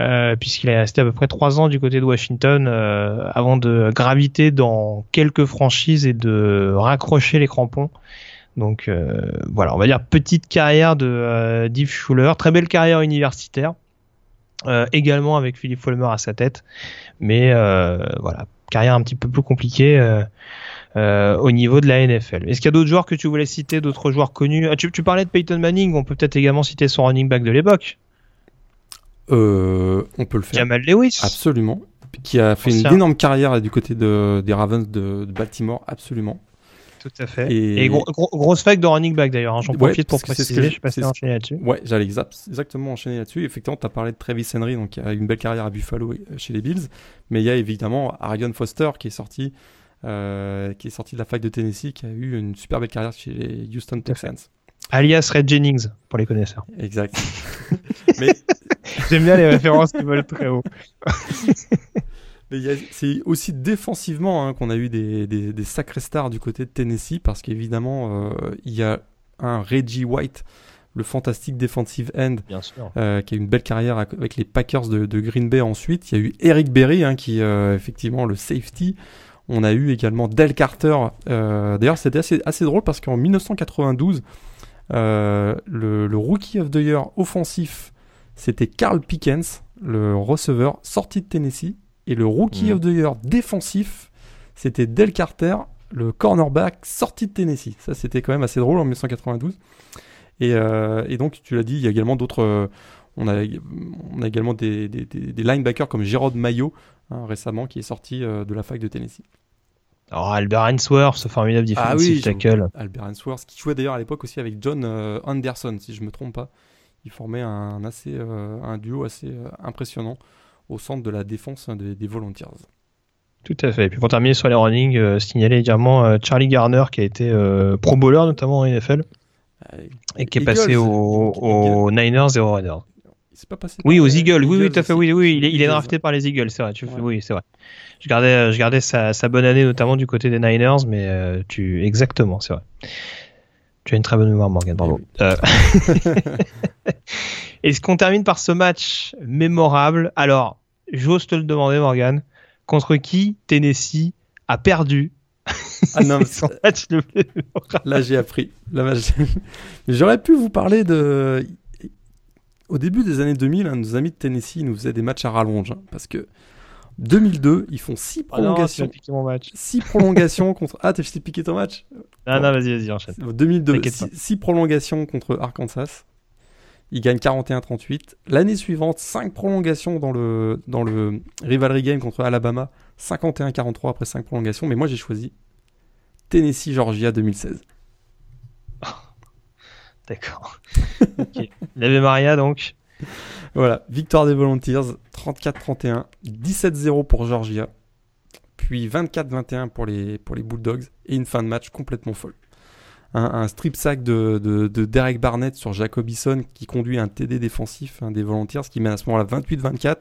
Euh, puisqu'il est resté à peu près trois ans du côté de Washington euh, avant de graviter dans quelques franchises et de raccrocher les crampons Donc voilà, on va dire petite carrière de Div Schuller, très belle carrière universitaire, également avec Philippe Folmer à sa tête, mais voilà, carrière un petit peu plus compliquée euh, au niveau de la NFL. Est-ce qu'il y a d'autres joueurs que tu voulais citer, d'autres joueurs connus? Ah, tu, parlais de Peyton Manning, on peut peut-être également citer son running back de l'époque. Euh, on peut le faire. Jamal Lewis. Absolument. Qui a fait une énorme carrière du côté de, des Ravens de, Baltimore, absolument. Tout à fait. Et, grosse fac de running back d'ailleurs. Hein. J'en profite pour préciser. Que je, je suis enchaîner là-dessus. Ouais, j'allais exactement enchaîner là-dessus. Effectivement, tu as parlé de Travis Henry, donc qui a une belle carrière à Buffalo chez les Bills. Mais il y a évidemment Arian Foster qui est sorti euh, qui est sorti de la fac de Tennessee, qui a eu une super belle carrière chez les Houston Texans. Alias Red Jennings, pour les connaisseurs. Exact. Mais... J'aime bien les références qui volent très haut. C'est aussi défensivement hein, qu'on a eu des, des, des, sacrés stars du côté de Tennessee, parce qu'évidemment, euh, il y a un Reggie White, le fantastique defensive end, euh, qui a eu une belle carrière avec les Packers de, de, Green Bay ensuite. Il y a eu Eric Berry, hein, qui euh, effectivement le safety. On a eu également Del Carter. Euh, d'ailleurs, c'était assez, drôle parce qu'en 1992, euh, le, Rookie of the Year offensif, c'était Carl Pickens, le receveur sorti de Tennessee. Et le Rookie mm. of the Year défensif, c'était Del Carter, le cornerback sorti de Tennessee. Ça, c'était quand même assez drôle en 1992. Euh, et, donc, tu l'as dit, il y a également d'autres. on, a, on a également des, linebackers comme Jérôme Mayo hein, récemment qui est sorti de la fac de Tennessee. Alors Albert Hensworth, ce formidable defensive ah tackle. Albert Hensworth, qui jouait d'ailleurs à l'époque aussi avec John euh, Anderson, si je me trompe pas. Il formait un, assez, euh, un duo assez euh, impressionnant au centre de la défense hein, des, Volunteers. Tout à fait. Et puis pour terminer sur les running, signaler également Charlie Garner qui a été pro bowler notamment en NFL et qui est passé aux, Niners et aux Raiders. Pas passé oui, aux Eagles. Oui, oui, tout à fait. Oui, oui, il est, il est drafté par les Eagles, c'est vrai. Tu Oui, c'est vrai je gardais, je gardais sa, bonne année notamment du côté des Niners, mais euh, tu exactement, c'est vrai. Tu as une très bonne mémoire, Morgan. Bravo. Eh euh, est-ce qu'on termine par ce match mémorable? Alors, j'ose te le demander, Morgan. Contre qui Tennessee a perdu? Ah non, match le Là, j'ai appris. J'aurais pu vous parler de. Au début des années 2000, hein, nos amis de Tennessee nous faisaient des matchs à rallonge. Hein, parce que 2002, ils font 6 prolongations. 6 prolongations contre. Ah, t'as piqué ton match Ah non, vas-y, vas-y, enchaîne. 2002, 6 prolongations contre Arkansas. Ils gagnent 41-38. L'année suivante, 5 prolongations dans le, dans le rivalry game contre Alabama. 51-43 après 5 prolongations. Mais moi, j'ai choisi Tennessee-Georgia 2016. D'accord. ok. Maria, donc. Voilà, victoire des Volunteers, 34-31, 17-0 pour Georgia, puis 24-21 pour les, pour les Bulldogs, et une fin de match complètement folle. Un, strip sack de, de, Derek Barnett sur Jacobison qui conduit un TD défensif des Volunteers qui mène à ce moment-là 28-24.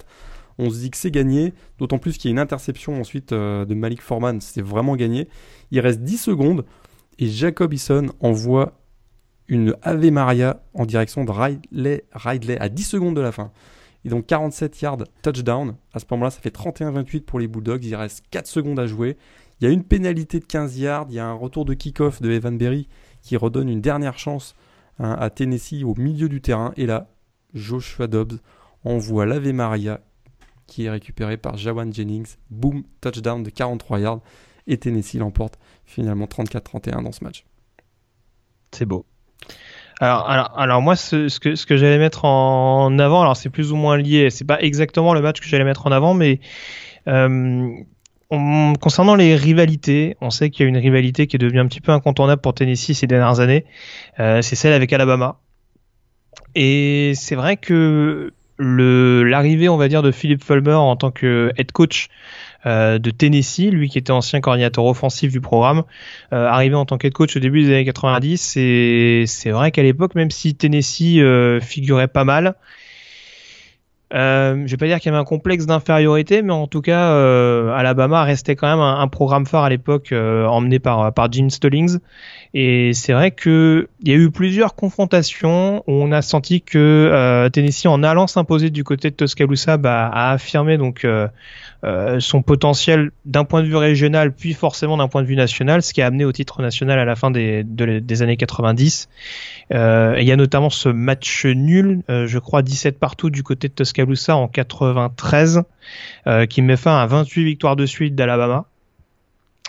On se dit que c'est gagné, d'autant plus qu'il y a une interception ensuite euh, de Malik Foreman, c'est vraiment gagné. Il reste 10 secondes et Jacobison envoie une Ave Maria en direction de Ridley, Ridley à 10 secondes de la fin. Et donc 47 yards touchdown. À ce moment-là, ça fait 31-28 pour les Bulldogs. Il reste 4 secondes à jouer. Il y a une pénalité de 15 yards. Il y a un retour de kick-off de Evan Berry qui redonne une dernière chance hein, à Tennessee au milieu du terrain. Et là, Joshua Dobbs envoie l'Ave Maria qui est récupéré par Jawan Jennings. Boom, touchdown de 43 yards. Et Tennessee l'emporte finalement 34-31 dans ce match. C'est beau. Alors, alors, alors moi, ce, ce que, ce que j'allais mettre en avant, alors c'est plus ou moins lié, c'est pas exactement le match que j'allais mettre en avant, mais euh, concernant les rivalités, on sait qu'il y a une rivalité qui est devenue un petit peu incontournable pour Tennessee ces dernières années, euh, c'est celle avec Alabama. Et c'est vrai que l'arrivée, on va dire, de Philip Fulmer en tant que head coach euh, de Tennessee, lui qui était ancien coordinateur offensif du programme, euh, arrivé en tant qu'head coach au début des années 90. Et c'est vrai qu'à l'époque, même si Tennessee figurait pas mal, euh, je vais pas dire qu'il y avait un complexe d'infériorité, mais en tout cas, euh, Alabama restait quand même un, programme phare à l'époque, emmené par par Jim Stallings. Et c'est vrai que il y a eu plusieurs confrontations on a senti que Tennessee, en allant s'imposer du côté de Tuscaloosa, bah, a affirmé donc son potentiel d'un point de vue régional, puis forcément d'un point de vue national, ce qui a amené au titre national à la fin des, des années 90. il y a notamment ce match nul, je crois 17 partout du côté de Tuscaloosa en 93, qui met fin à 28 victoires de suite d'Alabama.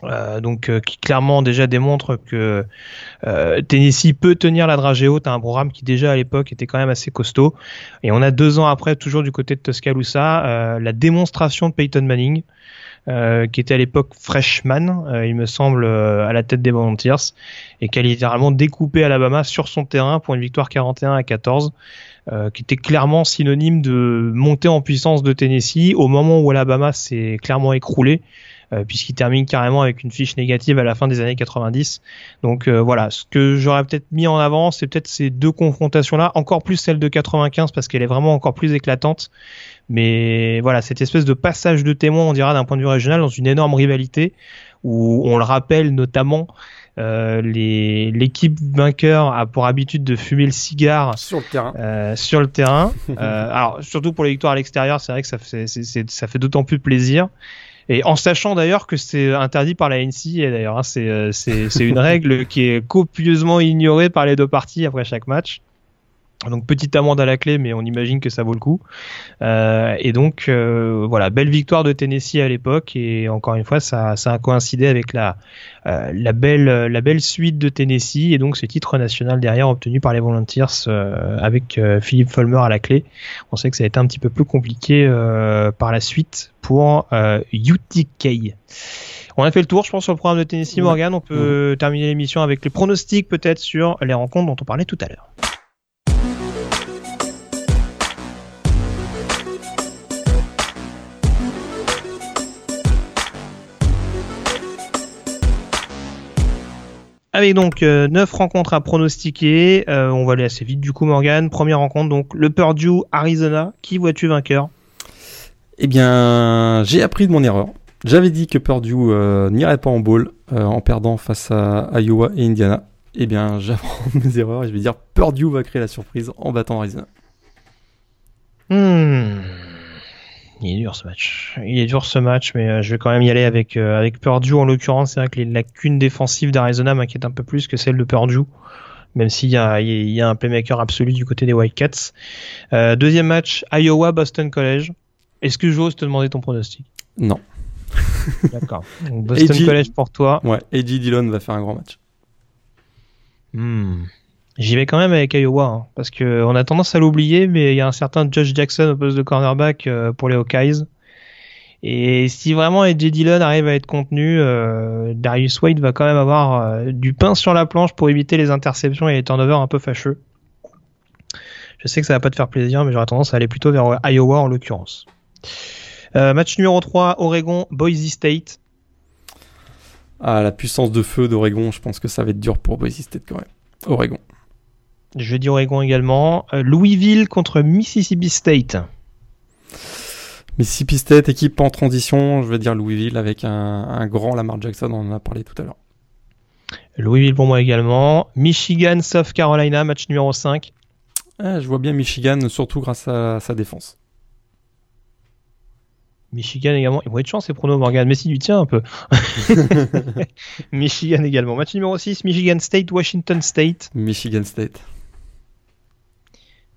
Euh, donc euh, qui clairement déjà démontre que euh, Tennessee peut tenir la dragée haute à un programme qui déjà à l'époque était quand même assez costaud. Et on a deux ans après, toujours du côté de Tuscaloosa, la démonstration de Peyton Manning, qui était à l'époque freshman, il me semble, à la tête des Volunteers, et qui a littéralement découpé Alabama sur son terrain pour une victoire 41 à 14. qui était clairement synonyme de montée en puissance de Tennessee au moment où Alabama s'est clairement écroulé euh, puisqu'il termine carrément avec une fiche négative à la fin des années 90. Donc euh, voilà, ce que j'aurais peut-être mis en avant, c'est peut-être ces deux confrontations-là, encore plus celle de 95 parce qu'elle est vraiment encore plus éclatante. Mais voilà, cette espèce de passage de témoin, on dira d'un point de vue régional, dans une énorme rivalité où on le rappelle notamment. Euh, l'équipe vainqueur a pour habitude de fumer le cigare sur le terrain. Euh, sur le terrain. euh, alors surtout pour les victoires à l'extérieur, c'est vrai que ça fait, ça fait d'autant plus plaisir. Et en sachant d'ailleurs que c'est interdit par la NCA d'ailleurs, hein, euh, c'est c'est une règle qui est copieusement ignorée par les deux parties après chaque match. Donc petite amende à la clé, mais on imagine que ça vaut le coup. Euh, et donc euh, voilà, belle victoire de Tennessee à l'époque, et encore une fois, ça, ça a coïncidé avec la, euh, la belle la belle suite de Tennessee, et donc ce titre national derrière obtenu par les Volunteers euh, avec euh, Philippe Fulmer à la clé. On sait que ça a été un petit peu plus compliqué par la suite pour UTK. On a fait le tour, je pense, sur le programme de Tennessee, Morgan. On peut terminer l'émission avec les pronostics peut-être sur les rencontres dont on parlait tout à l'heure. Avec donc euh, 9 rencontres à pronostiquer, euh, on va aller assez vite du coup Morgan. Première rencontre donc le Purdue Arizona. Qui vois-tu vainqueur? Eh bien, j'ai appris de mon erreur. J'avais dit que Purdue euh, n'irait pas en bowl euh, en perdant face à Iowa et Indiana. Eh bien, j'apprends mes erreurs et je vais dire Purdue va créer la surprise en battant Arizona. Hmm. Il est dur ce match. Il est dur ce match, mais euh, je vais quand même y aller avec euh, avec Purdue en l'occurrence. C'est vrai que les lacunes défensives d'Arizona m'inquiètent un peu plus que celles de Purdue, même s'il y y a un playmaker absolu du côté des Whitecaps. Euh, deuxième match, Iowa Boston College. Est-ce que j'ose te demander ton pronostic? Non. D'accord. Boston College pour toi. Ouais, AJ Dillon va faire un grand match. Hmm. J'y vais quand même avec Iowa, hein, parce que on a tendance à l'oublier, mais il y a un certain Josh Jackson au poste de cornerback euh, pour les Hawkeyes. Et si vraiment AJ Dillon arrive à être contenu, euh, Darius Wade va quand même avoir euh, du pain sur la planche pour éviter les interceptions et les turnovers un peu fâcheux. Je sais que ça va pas te faire plaisir, mais j'aurais tendance à aller plutôt vers Iowa en l'occurrence. Match numéro 3, Oregon, Boise State. Ah, la puissance de feu d'Oregon, je pense que ça va être dur pour Boise State quand même. Oregon. Je vais dire Oregon également. Euh, Louisville contre Mississippi State. Mississippi State, équipe en transition, je vais dire Louisville avec un, un grand Lamar Jackson, on en a parlé tout à l'heure. Louisville pour moi également. Michigan, South Carolina, match numéro 5. Ah, je vois bien Michigan, surtout grâce à sa défense. Michigan également. Il vont être chance ces pronos, Morgan. Mais si tu tiens un peu. Michigan également. Match numéro 6, Michigan State, Washington State. Michigan State.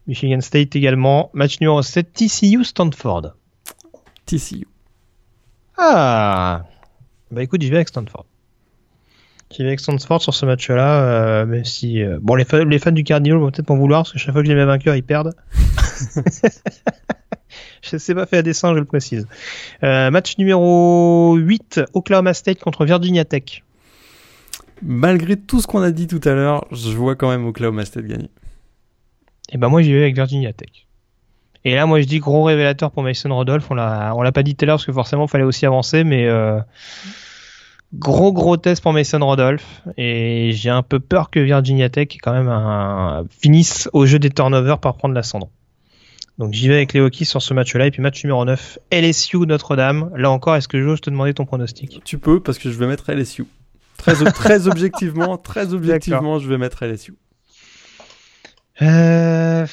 Michigan State également. Match numéro 7, TCU, Stanford. TCU. Ah Bah écoute, j'y vais avec Stanford. J'y vais avec Stanford sur ce match-là, euh, même si... euh, bon, les, fa- les fans du Cardinal vont peut-être m'en vouloir, parce que chaque fois que j'ai mes vainqueurs, ils perdent. je sais pas fait à dessein, je le précise. Euh, match numéro 8, Oklahoma State contre Virginia Tech. Malgré tout ce qu'on a dit tout à l'heure, je vois quand même Oklahoma State gagner. Et ben moi, j'y vais avec Virginia Tech. Et là, moi, je dis gros révélateur pour Mason Rudolph. On l'a, on l'a pas dit tout à l'heure parce que forcément, il fallait aussi avancer, mais euh, gros gros test pour Mason Rudolph. Et j'ai un peu peur que Virginia Tech quand même un, finisse au jeu des turnovers par prendre l'ascendant. Donc j'y vais avec les Hokies sur ce match-là. Et puis match numéro 9, LSU Notre-Dame. Là encore, est-ce que j'ose te demander ton pronostic? Tu peux parce que je vais mettre LSU. Très, très objectivement, très objectivement, je vais mettre LSU. Euh...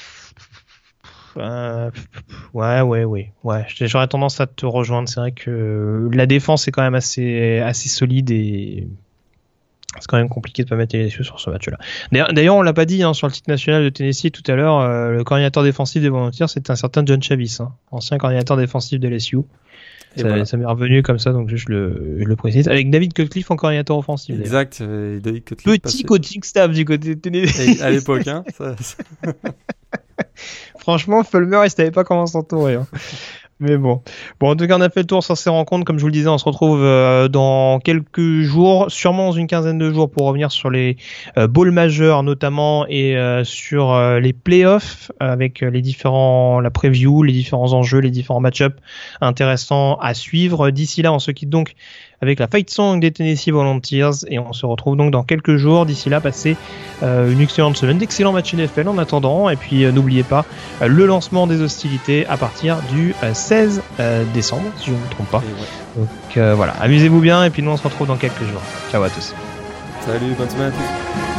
Ouais, ouais, ouais, ouais. J'aurais tendance à te rejoindre. C'est vrai que la défense est quand même assez, solide et c'est quand même compliqué de pas mettre les yeux sur ce match-là. D'ailleurs, on l'a pas dit hein, sur le titre national de Tennessee tout à l'heure. Euh, le coordinateur défensif des Volunteers, c'est un certain John Chavis, hein, ancien coordinateur défensif de LSU. Ça, m'est revenu comme ça, donc je le, je le précise. Avec David Cutcliffe en coordinateur offensif. Exact, David Cutcliffe. Petit coaching staff du côté de Tennessee. à l'époque, hein. Franchement, Fulmer, il savait pas comment s'entourer. Hein. Mais bon. Bon, en tout cas, on a fait le tour sur ces rencontres. Comme je vous le disais, on se retrouve euh, dans quelques jours, sûrement dans une quinzaine de jours, pour revenir sur les euh, bowls majeurs notamment et euh, sur les playoffs avec les différents, la preview, les différents enjeux, les différents match-ups intéressants à suivre. D'ici là, on se quitte donc avec la Fight Song des Tennessee Volunteers et on se retrouve donc dans quelques jours. D'ici là, passez euh, une excellente semaine, d'excellents matchs NFL en attendant et puis euh, n'oubliez pas euh, le lancement des hostilités à partir du 16 décembre, si je ne me trompe pas. Donc voilà, amusez-vous bien et puis nous on se retrouve dans quelques jours. Ciao à tous. Salut, bonne semaine à tous.